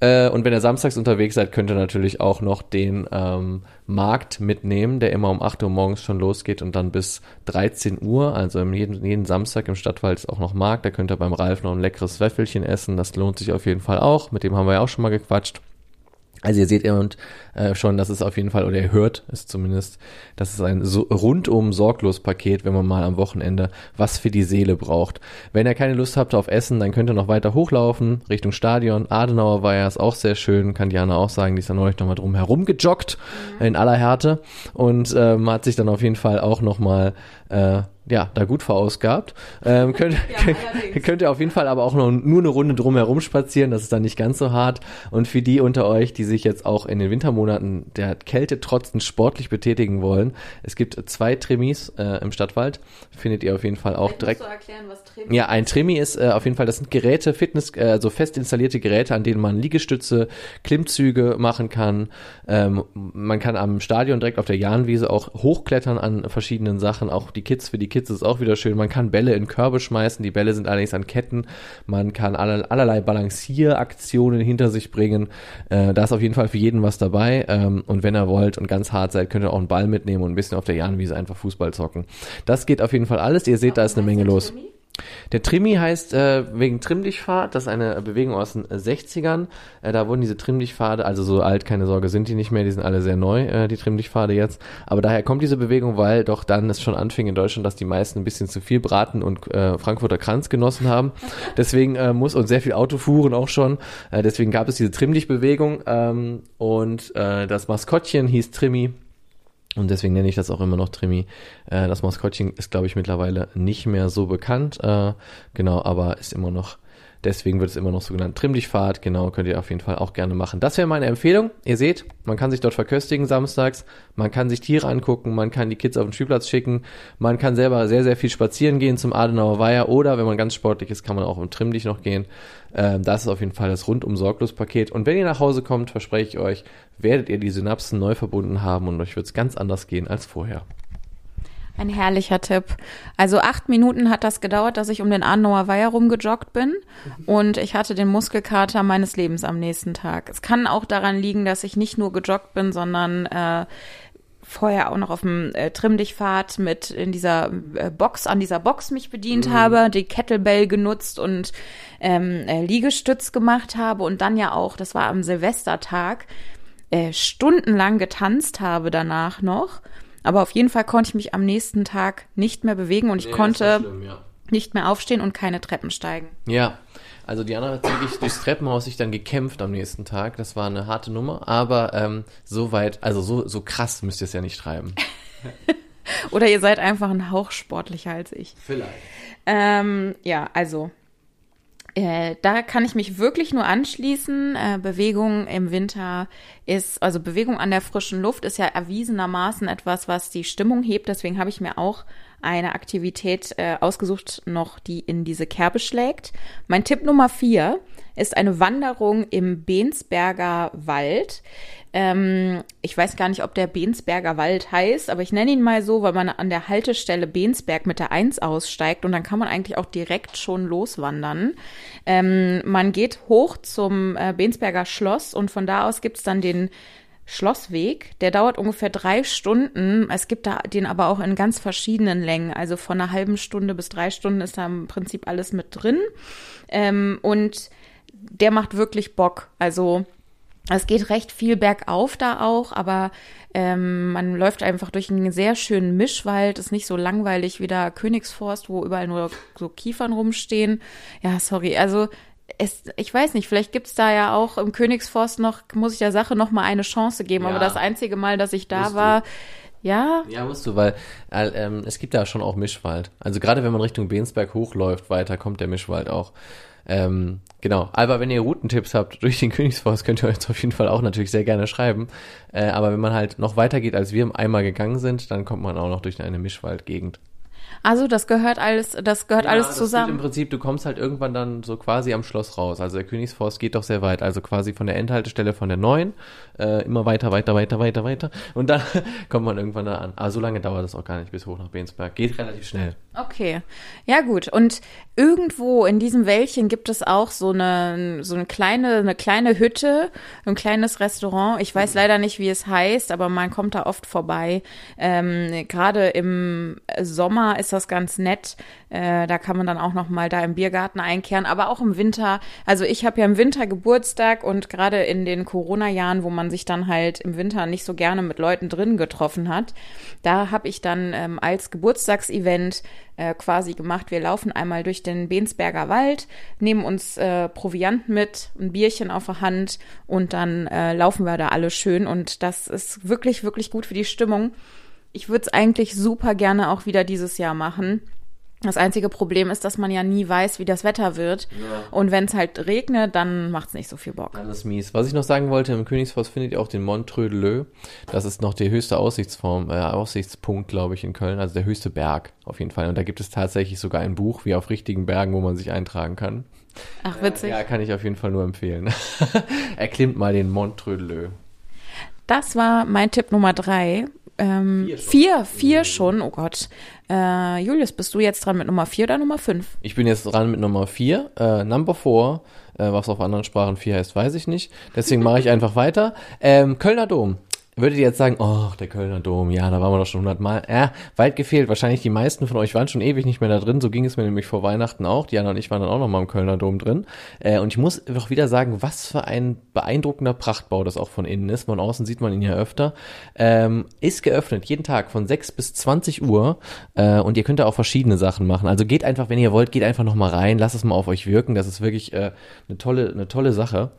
Äh, und wenn ihr samstags unterwegs seid, könnt ihr natürlich auch noch den ähm, Markt mitnehmen, der immer um 8 Uhr morgens schon losgeht und dann bis 13 Uhr. Also jeden, jeden Samstag im Stadtwald ist auch noch Markt. Da könnt ihr beim Ralf noch ein leckeres Wäffelchen essen. Das lohnt sich auf jeden Fall auch. Mit dem haben wir ja auch schon mal gequatscht. Also ihr seht und äh, schon, dass es auf jeden Fall, oder ihr hört es zumindest, dass es ein so rundum sorglos Paket, wenn man mal am Wochenende was für die Seele braucht. Wenn ihr keine Lust habt auf Essen, dann könnt ihr noch weiter hochlaufen, Richtung Stadion. Adenauer war ja ist auch sehr schön, kann Diana auch sagen, die ist ja neulich nochmal drum herum gejoggt in aller Härte und ähm, hat sich dann auf jeden Fall auch nochmal äh, ja, da gut verausgabt. Ähm, *laughs* könnt, allerdings. könnt ihr auf jeden Fall aber auch noch nur eine Runde drumherum spazieren, das ist dann nicht ganz so hart. Und für die unter euch, die sich jetzt auch in den Wintermonaten der Kälte trotzend sportlich betätigen wollen, es gibt zwei Trimis äh, im Stadtwald, findet ihr auf jeden Fall auch direkt. Musst du erklären, was Tremi Ja, ein Trimi ist äh, auf jeden Fall, das sind Geräte, Fitness, äh, also fest installierte Geräte, an denen man Liegestütze, Klimmzüge machen kann. Ähm, man kann am Stadion direkt auf der Jahnwiese auch hochklettern an verschiedenen Sachen. Auch die Kids, für die Kids ist auch wieder schön. Man kann Bälle in Körbe schmeißen. Die Bälle sind allerdings an Ketten. Man kann aller, allerlei Balancieraktionen hinter sich bringen. Äh, da ist auf jeden Fall für jeden was dabei. Ähm, und wenn ihr wollt und ganz hart seid, könnt ihr auch einen Ball mitnehmen und ein bisschen auf der Jahnwiese einfach Fußball zocken. Das geht auf jeden Fall alles. Ihr seht, da ist eine Menge los. Der Trimi heißt äh, wegen Trimmdichtfahrt, das ist eine Bewegung aus den äh, 60ern. Äh, da wurden diese Trimmdichtpfade, also so alt, keine Sorge, sind die nicht mehr, die sind alle sehr neu, äh, die Trimmdichtpfade jetzt. Aber daher kommt diese Bewegung, weil doch dann es schon anfing in Deutschland, dass die meisten ein bisschen zu viel Braten und äh, Frankfurter Kranz genossen haben. *laughs* Deswegen äh, muss und sehr viel Auto fuhren auch schon. Äh, deswegen gab es diese Trimmdichtbewegung ähm, und äh, das Maskottchen hieß Trimmi. Und deswegen nenne ich das auch immer noch Trimi. Äh, das Maskottchen ist, glaube ich, mittlerweile nicht mehr so bekannt. Äh, genau, aber ist immer noch, deswegen wird es immer noch so genannt. Trimmdichtfahrt, genau, könnt ihr auf jeden Fall auch gerne machen. Das wäre meine Empfehlung. Ihr seht, man kann sich dort verköstigen samstags, man kann sich Tiere angucken, man kann die Kids auf den Spielplatz schicken, man kann selber sehr, sehr viel spazieren gehen zum Adenauer Weiher oder wenn man ganz sportlich ist, kann man auch im Trimmdich noch gehen. Ähm, das ist auf jeden Fall das rundum sorglos Paket. Und wenn ihr nach Hause kommt, verspreche ich euch, werdet ihr die Synapsen neu verbunden haben und euch wird es ganz anders gehen als vorher. Ein herrlicher Tipp. Also acht Minuten hat das gedauert, dass ich um den Adenauer Weiher rumgejoggt bin und ich hatte den Muskelkater meines Lebens am nächsten Tag. Es kann auch daran liegen, dass ich nicht nur gejoggt bin, sondern äh, vorher auch noch auf dem äh, Trimmdichtfahrt mit in dieser äh, Box, an dieser Box mich bedient habe, die Kettlebell genutzt und ähm, äh, Liegestütz gemacht habe und dann ja auch, das war am Silvestertag, äh, stundenlang getanzt habe danach noch. Aber auf jeden Fall konnte ich mich am nächsten Tag nicht mehr bewegen und ich konnte nicht mehr aufstehen und keine Treppen steigen. Ja, also Diana hat wirklich durchs Treppenhaus sich dann gekämpft am nächsten Tag. Das war eine harte Nummer, aber ähm, so weit, also so, so krass müsst ihr es ja nicht treiben. *laughs* *laughs* Oder ihr seid einfach ein Hauch sportlicher als ich. Vielleicht. Ähm, ja, also Äh, da kann ich mich wirklich nur anschließen. Äh, Bewegung im Winter ist, also Bewegung an der frischen Luft ist ja erwiesenermaßen etwas, was die Stimmung hebt. Deswegen habe ich mir auch eine Aktivität äh, ausgesucht, noch die in diese Kerbe schlägt. Mein Tipp Nummer vier ist eine Wanderung im Bensberger Wald. Ähm, ich weiß gar nicht, ob der Bensberger Wald heißt, aber ich nenne ihn mal so, weil man an der Haltestelle Bensberg mit der 1 aussteigt und dann kann man eigentlich auch direkt schon loswandern. Ähm, man geht hoch zum äh, Bensberger Schloss und von da aus gibt's dann den Schlossweg. Der dauert ungefähr drei Stunden. Es gibt da den aber auch in ganz verschiedenen Längen. Also von einer halben Stunde bis drei Stunden ist da im Prinzip alles mit drin. Ähm, und der macht wirklich Bock. Also es geht recht viel bergauf da auch, aber ähm, man läuft einfach durch einen sehr schönen Mischwald, ist nicht so langweilig wie der Königsforst, wo überall nur so Kiefern rumstehen. Ja, sorry, also es, ich weiß nicht, vielleicht gibt's da ja auch im Königsforst noch, muss ich der Sache noch mal eine Chance geben, ja. aber das einzige Mal, dass ich da war, ja. Ja, musst du, weil äh, ähm, es gibt da schon auch Mischwald. Also gerade wenn man Richtung Bensberg hochläuft, weiter kommt der Mischwald auch. Ähm, genau. Aber wenn ihr Routentipps habt durch den *laughs* Königsforst, könnt ihr euch auf jeden Fall auch natürlich sehr gerne schreiben. Äh, aber wenn man halt noch weiter geht, als wir einmal gegangen sind, dann kommt man auch noch durch eine Mischwaldgegend. Also das gehört alles, das gehört ja, alles das zusammen. Im Prinzip, du kommst halt irgendwann dann so quasi am Schloss raus. Also der Königsforst geht doch sehr weit. Also quasi von der Endhaltestelle von der neuen äh, immer weiter, weiter, weiter, weiter, weiter. Und dann *laughs* kommt man irgendwann da an. Aber so lange dauert das auch gar nicht bis hoch nach Bensberg. Geht relativ schnell. Okay. Ja, gut. Und irgendwo in diesem Wäldchen gibt es auch so eine, so eine kleine, eine kleine Hütte, ein kleines Restaurant. Ich weiß leider nicht, wie es heißt, aber man kommt da oft vorbei. Ähm, Gerade im Sommer ist das ganz nett. Äh, da kann man dann auch noch mal da im Biergarten einkehren, aber auch im Winter. Also ich habe ja im Winter Geburtstag und gerade in den Corona-Jahren, wo man sich dann halt im Winter nicht so gerne mit Leuten drin getroffen hat, da habe ich dann ähm, als Geburtstagsevent äh, quasi gemacht. Wir laufen einmal durch den Bensberger Wald, nehmen uns äh, Proviant mit, ein Bierchen auf der Hand und dann äh, laufen wir da alle schön und das ist wirklich, wirklich gut für die Stimmung. Ich würde es eigentlich super gerne auch wieder dieses Jahr machen. Das einzige Problem ist, dass man ja nie weiß, wie das Wetter wird. Ja. Und wenn es halt regnet, dann macht es nicht so viel Bock. Dann ist mies. Was ich noch sagen wollte, im Königsforst findet ihr auch den Montreux de Leu. Das ist noch der höchste Aussichtsform, äh, Aussichtspunkt, glaube ich, in Köln. Also der höchste Berg auf jeden Fall. Und da gibt es tatsächlich sogar ein Buch, wie auf richtigen Bergen, wo man sich eintragen kann. Ach, witzig. Ja, kann ich auf jeden Fall nur empfehlen. *laughs* Erklimmt mal den Montreux de Leu. Das war mein Tipp Nummer drei. Ähm, vier, schon. vier, vier schon, oh Gott. Äh, Julius, bist du jetzt dran mit Nummer vier oder Nummer fünf? Ich bin jetzt dran mit Nummer vier. Äh, Number four, äh, was auf anderen Sprachen vier heißt, weiß ich nicht. Deswegen mache ich einfach weiter. Ähm, Kölner Dom. Würdet ihr jetzt sagen, oh, der Kölner Dom, ja, da waren wir doch schon hundertmal. Ja, weit gefehlt. Wahrscheinlich die meisten von euch waren schon ewig nicht mehr da drin. So ging es mir nämlich vor Weihnachten auch. Diana und ich waren dann auch noch mal im Kölner Dom drin. Äh, und ich muss doch wieder sagen, was für ein beeindruckender Prachtbau das auch von innen ist. Von außen sieht man ihn ja öfter. Ähm, ist geöffnet, jeden Tag von 6 bis 20 Uhr. Äh, und ihr könnt da auch verschiedene Sachen machen. Also geht einfach, wenn ihr wollt, geht einfach noch mal rein. Lasst es mal auf euch wirken. Das ist wirklich äh, eine tolle, eine tolle Sache.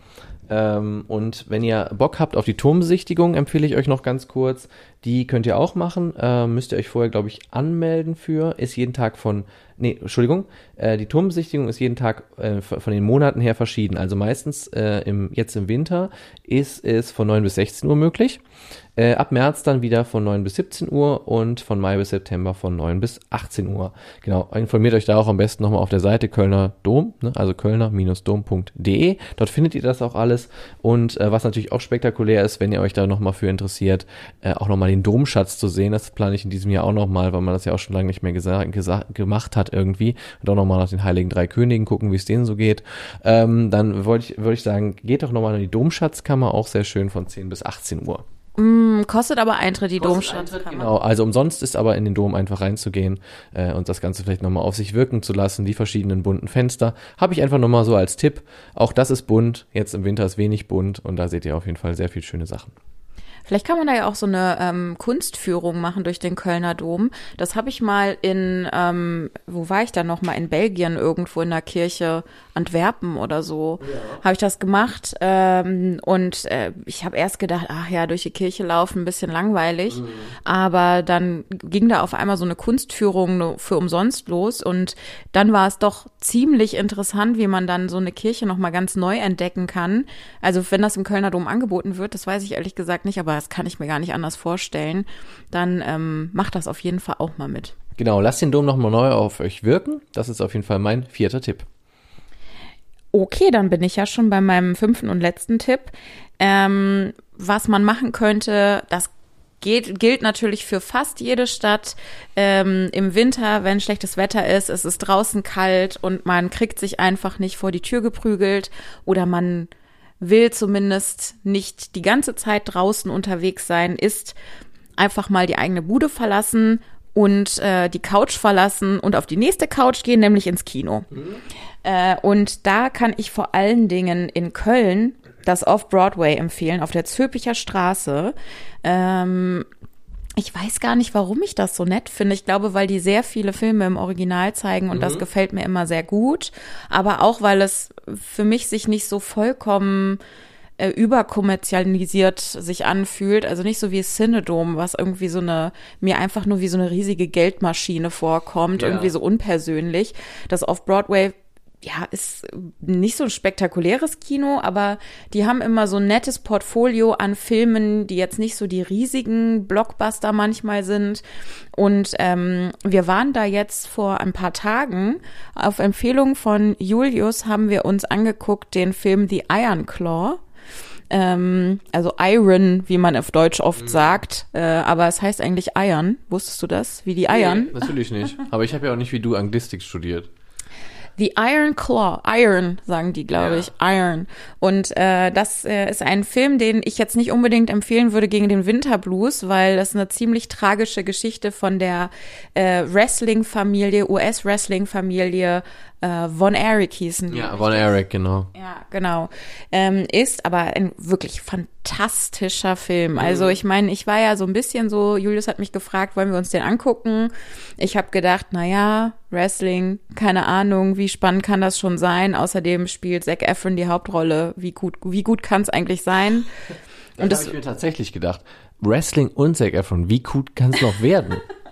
Ähm, und wenn ihr Bock habt auf die Turmbesichtigung, empfehle ich euch noch ganz kurz, die könnt ihr auch machen. Äh, müsst ihr euch vorher, glaube ich, anmelden für. Ist jeden Tag von nee, Entschuldigung, äh, die Turmbesichtigung ist jeden Tag äh, von den Monaten her verschieden. Also meistens äh, im, jetzt im Winter ist es von 9 bis 16 Uhr möglich. Äh, ab März dann wieder von 9 bis 17 Uhr und von Mai bis September von 9 bis 18 Uhr. Genau, informiert euch da auch am besten nochmal auf der Seite Kölner Dom, ne, also kölner-dom.de. Dort findet ihr das auch alles. Und äh, was natürlich auch spektakulär ist, wenn ihr euch da nochmal für interessiert, äh, auch nochmal den Domschatz zu sehen. Das plane ich in diesem Jahr auch nochmal, weil man das ja auch schon lange nicht mehr gemacht hat irgendwie und auch nochmal nach den Heiligen Drei Königen gucken, wie es denen so geht, ähm, dann wollte ich, würde ich sagen, geht doch nochmal in die Domschatzkammer, auch sehr schön von 10 bis 18 Uhr. Mm, kostet aber Eintritt, die Domschatzkammer. Genau, also umsonst ist aber in den Dom einfach reinzugehen äh, und das Ganze vielleicht nochmal auf sich wirken zu lassen, die verschiedenen bunten Fenster. Habe ich einfach nochmal so als Tipp. Auch das ist bunt, jetzt im Winter ist wenig bunt und da seht ihr auf jeden Fall sehr viel schöne Sachen. Vielleicht kann man da ja auch so eine ähm, Kunstführung machen durch den Kölner Dom. Das habe ich mal in, ähm, wo war ich da noch mal in Belgien irgendwo in der Kirche Antwerpen oder so, ja. habe ich das gemacht. Ähm, und äh, ich habe erst gedacht, ach ja, durch die Kirche laufen, ein bisschen langweilig. Mhm. Aber dann ging da auf einmal so eine Kunstführung für umsonst los. Und dann war es doch ziemlich interessant, wie man dann so eine Kirche noch mal ganz neu entdecken kann. Also wenn das im Kölner Dom angeboten wird, das weiß ich ehrlich gesagt nicht, aber das kann ich mir gar nicht anders vorstellen. Dann ähm, macht das auf jeden Fall auch mal mit. Genau, lasst den Dom noch mal neu auf euch wirken. Das ist auf jeden Fall mein vierter Tipp. Okay, dann bin ich ja schon bei meinem fünften und letzten Tipp. Ähm, was man machen könnte, das geht, gilt natürlich für fast jede Stadt. Ähm, Im Winter, wenn schlechtes Wetter ist, es ist draußen kalt und man kriegt sich einfach nicht vor die Tür geprügelt oder man will zumindest nicht die ganze Zeit draußen unterwegs sein, ist einfach mal die eigene Bude verlassen und äh, die Couch verlassen und auf die nächste Couch gehen, nämlich ins Kino. Mhm. Äh, und da kann ich vor allen Dingen in Köln das Off-Broadway empfehlen, auf der Zülpicher Straße. Ähm, ich weiß gar nicht, warum ich das so nett finde. Ich glaube, weil die sehr viele Filme im Original zeigen und mhm. das gefällt mir immer sehr gut. Aber auch, weil es für mich sich nicht so vollkommen äh, überkommerzialisiert sich anfühlt. Also nicht so wie Cinedome, was irgendwie so eine, mir einfach nur wie so eine riesige Geldmaschine vorkommt, ja. irgendwie so unpersönlich. Das Off-Broadway ja, ist nicht so ein spektakuläres Kino, aber die haben immer so ein nettes Portfolio an Filmen, die jetzt nicht so die riesigen Blockbuster manchmal sind. Und ähm, wir waren da jetzt vor ein paar Tagen. Auf Empfehlung von Julius haben wir uns angeguckt den Film The Iron Claw. Ähm, also Iron, wie man auf Deutsch oft mhm. sagt, äh, aber es heißt eigentlich Iron. Wusstest du das? Wie die Iron? Nee, natürlich nicht. *laughs* Aber ich habe ja auch nicht wie du Anglistik studiert. The Iron Claw, Iron sagen die, glaube ja. ich, Iron. Und äh, das äh, ist ein Film, den ich jetzt nicht unbedingt empfehlen würde gegen den Winterblues, weil das eine ziemlich tragische Geschichte von der äh, Wrestling-Familie, US-Wrestling-Familie äh, Von Eric hießen die. Ja, Von Eric, genau. Ja, genau. Ähm, ist aber ein wirklich fantastischer Film. Mhm. Also ich meine, ich war ja so ein bisschen so, Julius hat mich gefragt, wollen wir uns den angucken? Ich habe gedacht, na ja, Wrestling, keine Ahnung, wie spannend kann das schon sein? Außerdem spielt Zac Efron die Hauptrolle. Wie gut, wie gut kann es eigentlich sein? *laughs* Und das habe ich mir tatsächlich gedacht. Wrestling und Zac Efron, wie gut kann es noch werden? *laughs*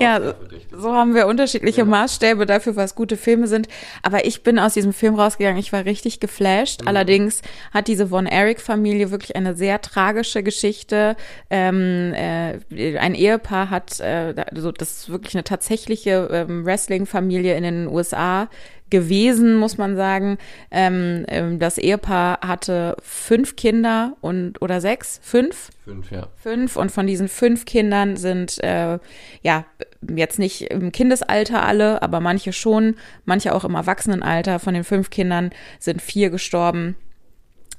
ja, so haben wir unterschiedliche ja. Maßstäbe dafür, was gute Filme sind. Aber ich bin aus diesem Film rausgegangen, ich war richtig geflasht. Mhm. Allerdings hat diese Von Erich-Familie wirklich eine sehr tragische Geschichte. Ähm, äh, ein Ehepaar hat, äh, also das ist wirklich eine tatsächliche ähm, Wrestling-Familie in den USA gewesen, muss man sagen. Ähm, ähm, das Ehepaar hatte fünf Kinder und oder sechs, fünf. Fünf, ja. Fünf und von diesen fünf Kindern sind äh, ja jetzt nicht im Kindesalter alle, aber manche schon, manche auch im Erwachsenenalter. Von den fünf Kindern sind vier gestorben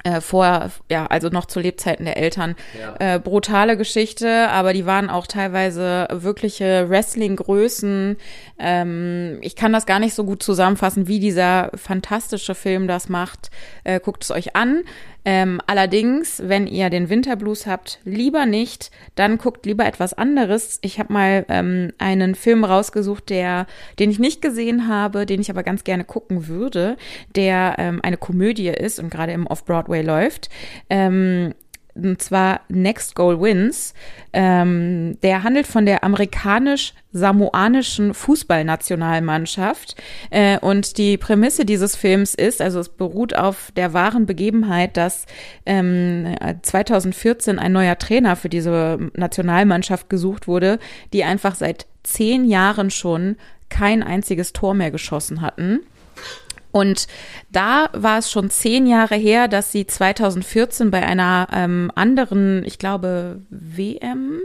äh, vor, ja, also noch zu Lebzeiten der Eltern. Ja. Äh, brutale Geschichte, aber die waren auch teilweise wirkliche Wrestling-Größen. Ähm, ich kann das gar nicht so gut zusammenfassen, wie dieser fantastische Film das macht. Äh, guckt es euch an. Ähm, allerdings, wenn ihr den Winterblues habt, lieber nicht, dann guckt lieber etwas anderes. Ich habe mal ähm, einen Film rausgesucht, der, den ich nicht gesehen habe, den ich aber ganz gerne gucken würde, der ähm, eine Komödie ist und gerade im Off-Broadway läuft. Ähm, und zwar Next Goal Wins. Ähm, der handelt von der amerikanisch-samoanischen Fußballnationalmannschaft. Äh, und die Prämisse dieses Films ist, also es beruht auf der wahren Begebenheit, dass ähm, 2014 ein neuer Trainer für diese Nationalmannschaft gesucht wurde, die einfach seit zehn Jahren schon kein einziges Tor mehr geschossen hatten. Und da war es schon zehn Jahre her, dass sie 2014 bei einer ähm, anderen, ich glaube, WM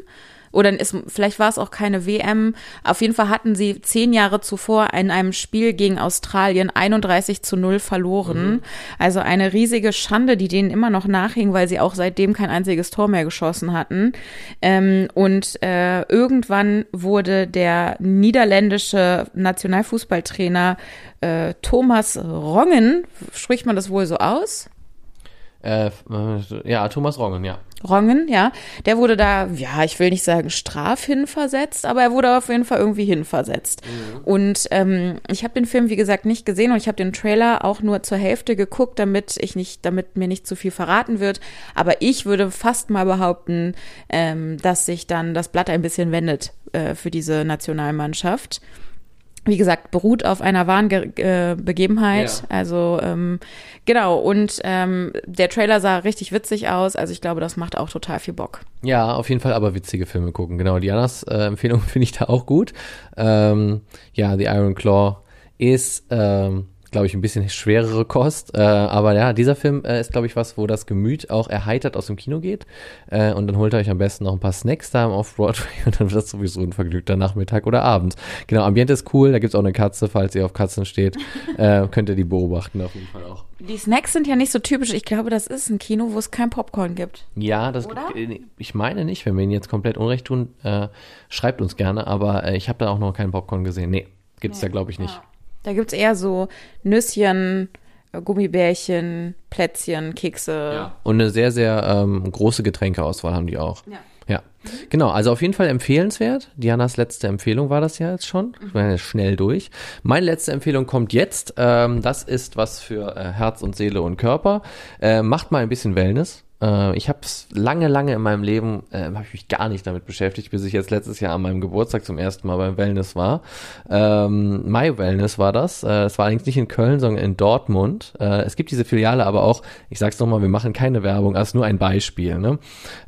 oder ist, vielleicht war es auch keine WM. Auf jeden Fall hatten sie zehn Jahre zuvor in einem Spiel gegen Australien 31 zu 0 verloren. Mhm. Also eine riesige Schande, die denen immer noch nachhing, weil sie auch seitdem kein einziges Tor mehr geschossen hatten. Ähm, und äh, irgendwann wurde der niederländische Nationalfußballtrainer äh, Thomas Rongen, spricht man das wohl so aus? Äh, ja, Thomas Rongen, ja. Rongen, ja, der wurde da, ja, ich will nicht sagen straf hinversetzt, aber er wurde auf jeden Fall irgendwie hinversetzt. Mhm. Und ähm, ich habe den Film, wie gesagt, nicht gesehen und ich habe den Trailer auch nur zur Hälfte geguckt, damit ich nicht, damit mir nicht zu viel verraten wird. Aber ich würde fast mal behaupten, ähm, dass sich dann das Blatt ein bisschen wendet äh, für diese Nationalmannschaft wie gesagt, beruht auf einer wahren Ge äh, Begebenheit. Ja. Also ähm, genau, und ähm, der Trailer sah richtig witzig aus. Also ich glaube, das macht auch total viel Bock. Ja, auf jeden Fall aber witzige Filme gucken. Genau, Dianas äh, Empfehlung *laughs* finde ich da auch gut. Ähm, ja, The Iron Claw ist ähm, glaube ich, ein bisschen schwerere Kost. Äh, aber ja, dieser Film äh, ist, glaube ich, was, wo das Gemüt auch erheitert aus dem Kino geht. Äh, und dann holt ihr euch am besten noch ein paar Snacks da auf Broadway *laughs* und dann wird das sowieso ein vergnügter Nachmittag oder Abend. Genau, Ambiente ist cool, da gibt's auch eine Katze, falls ihr auf Katzen steht. *laughs* äh, könnt ihr die beobachten auf jeden Fall auch. Die Snacks sind ja nicht so typisch. Ich glaube, das ist ein Kino, wo es kein Popcorn gibt. Ja, das Oder? ich meine nicht, wenn wir Ihnen jetzt komplett Unrecht tun, äh, schreibt uns gerne, aber äh, ich habe da auch noch keinen Popcorn gesehen. Nee, gibt's nee. da glaube ich nicht. Ja. Da gibt es eher so Nüsschen, Gummibärchen, Plätzchen, Kekse. Ja. Und eine sehr, sehr ähm, große Getränkeauswahl haben die auch. Ja. Ja, genau. Also auf jeden Fall empfehlenswert. Dianas letzte Empfehlung war das ja jetzt schon. Ich meine, schnell durch. Meine letzte Empfehlung kommt jetzt. Ähm, das ist was für äh, Herz und Seele und Körper. Äh, macht mal ein bisschen Wellness. Äh, ich habe es lange, lange in meinem Leben, äh, habe ich mich gar nicht damit beschäftigt, bis ich jetzt letztes Jahr an meinem Geburtstag zum ersten Mal beim Wellness war. Ähm, My Wellness war das. Äh, es war allerdings nicht in Köln, sondern in Dortmund. Äh, es gibt diese Filiale aber auch, ich sag's nochmal, wir machen keine Werbung, als nur ein Beispiel. Ne?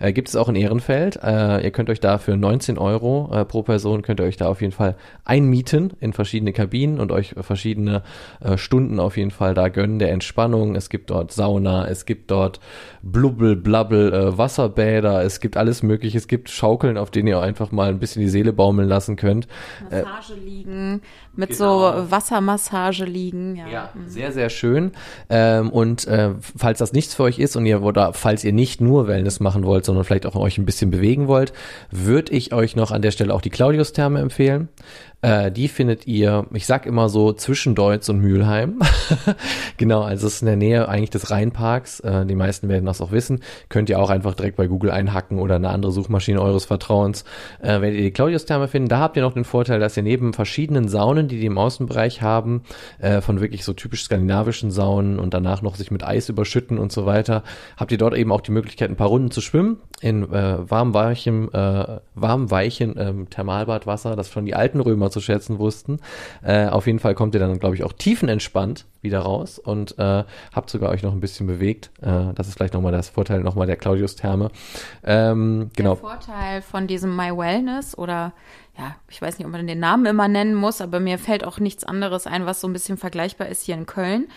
Äh, gibt es auch in Ehrenfeld. Äh, ihr könnt euch da für 19 Euro äh, pro Person, könnt ihr euch da auf jeden Fall einmieten in verschiedene Kabinen und euch verschiedene äh, Stunden auf jeden Fall da gönnen der Entspannung. Es gibt dort Sauna, es gibt dort Blubbel, Blabbel, äh, Wasserbäder, es gibt alles mögliche, es gibt Schaukeln, auf denen ihr einfach mal ein bisschen die Seele baumeln lassen könnt. Massage äh, liegen, mit genau. so Wassermassage liegen. Ja, ja mhm. sehr, sehr schön. Ähm, und äh, falls das nichts für euch ist und ihr oder falls ihr nicht nur Wellness machen wollt, sondern vielleicht auch euch ein bisschen bewegen wollt, würde ich euch noch an der Stelle auch die Claudius-Therme empfehlen. Äh, die findet ihr, ich sag immer so, zwischen Deutz und Mülheim. *laughs* genau, also es ist in der Nähe eigentlich des Rheinparks. Äh, die meisten werden das auch wissen. Könnt ihr auch einfach direkt bei Google einhacken oder eine andere Suchmaschine eures Vertrauens. Äh, werdet ihr die Claudius-Therme finden. Da habt ihr noch den Vorteil, dass ihr neben verschiedenen Saunen, die die im Außenbereich haben, äh, von wirklich so typisch skandinavischen Saunen und danach noch sich mit Eis überschütten und so weiter, habt ihr dort eben auch die Möglichkeit, ein paar Runden zu schwimmen in äh, warm, weichem, äh, warm, weichen ähm, Thermalbadwasser, das schon die alten Römer zu schätzen wussten. Äh, auf jeden Fall kommt ihr dann, glaube ich, auch tiefenentspannt wieder raus und äh, habt sogar euch noch ein bisschen bewegt. Äh, das ist vielleicht nochmal das Vorteil nochmal der Claudius-Therme. Ähm, genau. Der Vorteil von diesem My Wellness oder ja, ich weiß nicht, ob man den Namen immer nennen muss, aber mir fällt auch nichts anderes ein, was so ein bisschen vergleichbar ist hier in Köln,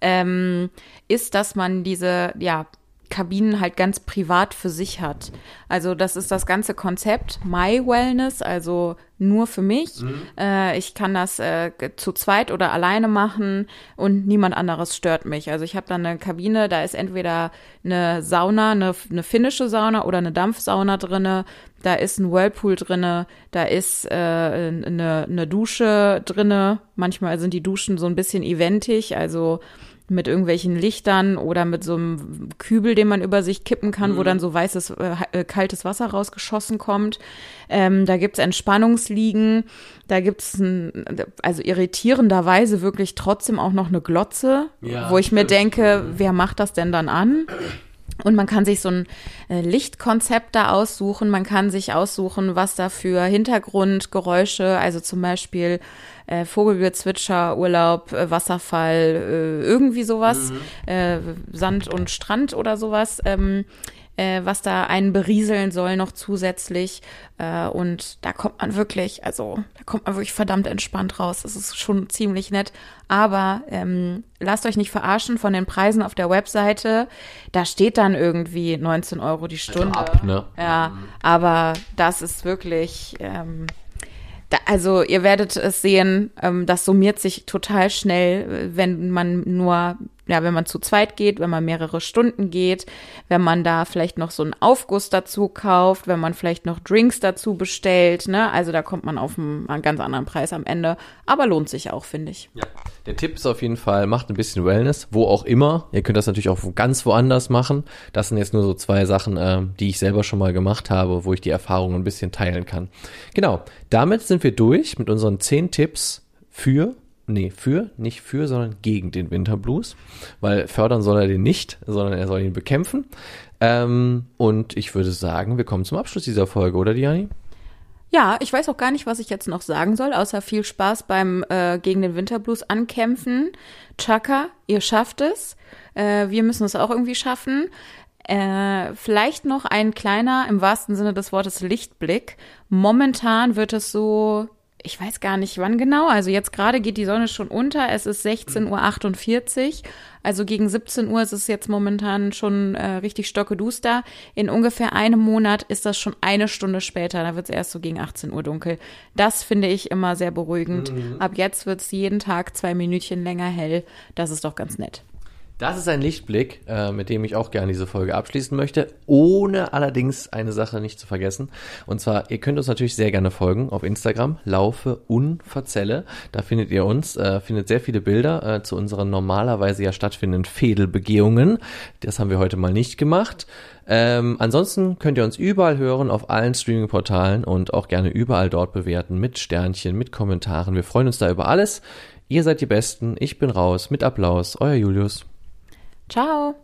ähm, ist, dass man diese, ja, Kabinen halt ganz privat für sich hat. Also das ist das ganze Konzept My Wellness, also nur für mich. Mhm. Äh, ich kann das äh, zu zweit oder alleine machen und niemand anderes stört mich. Also ich habe dann eine Kabine, da ist entweder eine Sauna, eine, eine finnische Sauna oder eine Dampfsauna drinne. Da ist ein Whirlpool drinne, da ist äh, eine, eine Dusche drinne. Manchmal sind die Duschen so ein bisschen eventig, also mit irgendwelchen Lichtern oder mit so einem Kübel, den man über sich kippen kann, mhm. wo dann so weißes, äh, äh, kaltes Wasser rausgeschossen kommt. Ähm, da gibt's Entspannungsliegen, da gibt's ein, also irritierenderweise wirklich trotzdem auch noch eine Glotze, ja, wo ich stimmt. mir denke, mhm. wer macht das denn dann an? Und man kann sich so ein äh, Lichtkonzept da aussuchen. Man kann sich aussuchen, was da für Hintergrundgeräusche, also zum Beispiel äh, Vogelgezwitscher, Urlaub, äh, Wasserfall, äh, irgendwie sowas, mhm. äh, Sand und Strand oder sowas. Ähm, äh, was da einen berieseln soll noch zusätzlich. Äh, und da kommt man wirklich, also da kommt man wirklich verdammt entspannt raus. Das ist schon ziemlich nett. Aber ähm, lasst euch nicht verarschen von den Preisen auf der Webseite. Da steht dann irgendwie 19 Euro die Stunde. Also ab, ne? Ja, mhm. aber das ist wirklich. Ähm, also ihr werdet es sehen, ähm, das summiert sich total schnell, wenn man nur ja, wenn man zu zweit geht, wenn man mehrere Stunden geht, wenn man da vielleicht noch so einen Aufguss dazu kauft, wenn man vielleicht noch Drinks dazu bestellt, ne? Also da kommt man auf einen, einen ganz anderen Preis am Ende, aber lohnt sich auch, finde ich. Ja. Der Tipp ist auf jeden Fall, macht ein bisschen Wellness, wo auch immer. Ihr könnt das natürlich auch ganz woanders machen. Das sind jetzt nur so zwei Sachen, äh, die ich selber schon mal gemacht habe, wo ich die Erfahrung ein bisschen teilen kann. Genau, damit sind wir durch mit unseren zehn Tipps für nee, für, nicht für, sondern gegen den Winterblues, weil fördern soll er den nicht, sondern er soll ihn bekämpfen. Ähm, und ich würde sagen, wir kommen zum Abschluss dieser Folge, oder Diani? Ja, ich weiß auch gar nicht, was ich jetzt noch sagen soll, außer viel Spaß beim äh, gegen den Winterblues ankämpfen. Chaka, ihr schafft es. Äh, wir müssen es auch irgendwie schaffen. Äh, vielleicht noch ein kleiner, im wahrsten Sinne des Wortes, Lichtblick. Momentan wird es so ich weiß gar nicht wann genau. Also jetzt gerade geht die Sonne schon unter. Es ist 16.48 Uhr. Also gegen 17 Uhr ist es jetzt momentan schon äh, richtig stockeduster. In ungefähr einem Monat ist das schon eine Stunde später. Da wird es erst so gegen 18 Uhr dunkel. Das finde ich immer sehr beruhigend. Mhm. Ab jetzt wird es jeden Tag zwei Minütchen länger hell. Das ist doch ganz nett. Das ist ein Lichtblick, äh, mit dem ich auch gerne diese Folge abschließen möchte, ohne allerdings eine Sache nicht zu vergessen. Und zwar, ihr könnt uns natürlich sehr gerne folgen auf Instagram, laufe unverzelle. Da findet ihr uns, äh, findet sehr viele Bilder äh, zu unseren normalerweise ja stattfindenden Fädelbegehungen. Das haben wir heute mal nicht gemacht. Ähm, ansonsten könnt ihr uns überall hören, auf allen Streaming-Portalen und auch gerne überall dort bewerten, mit Sternchen, mit Kommentaren. Wir freuen uns da über alles. Ihr seid die Besten, ich bin raus, mit Applaus, euer Julius. Ciao.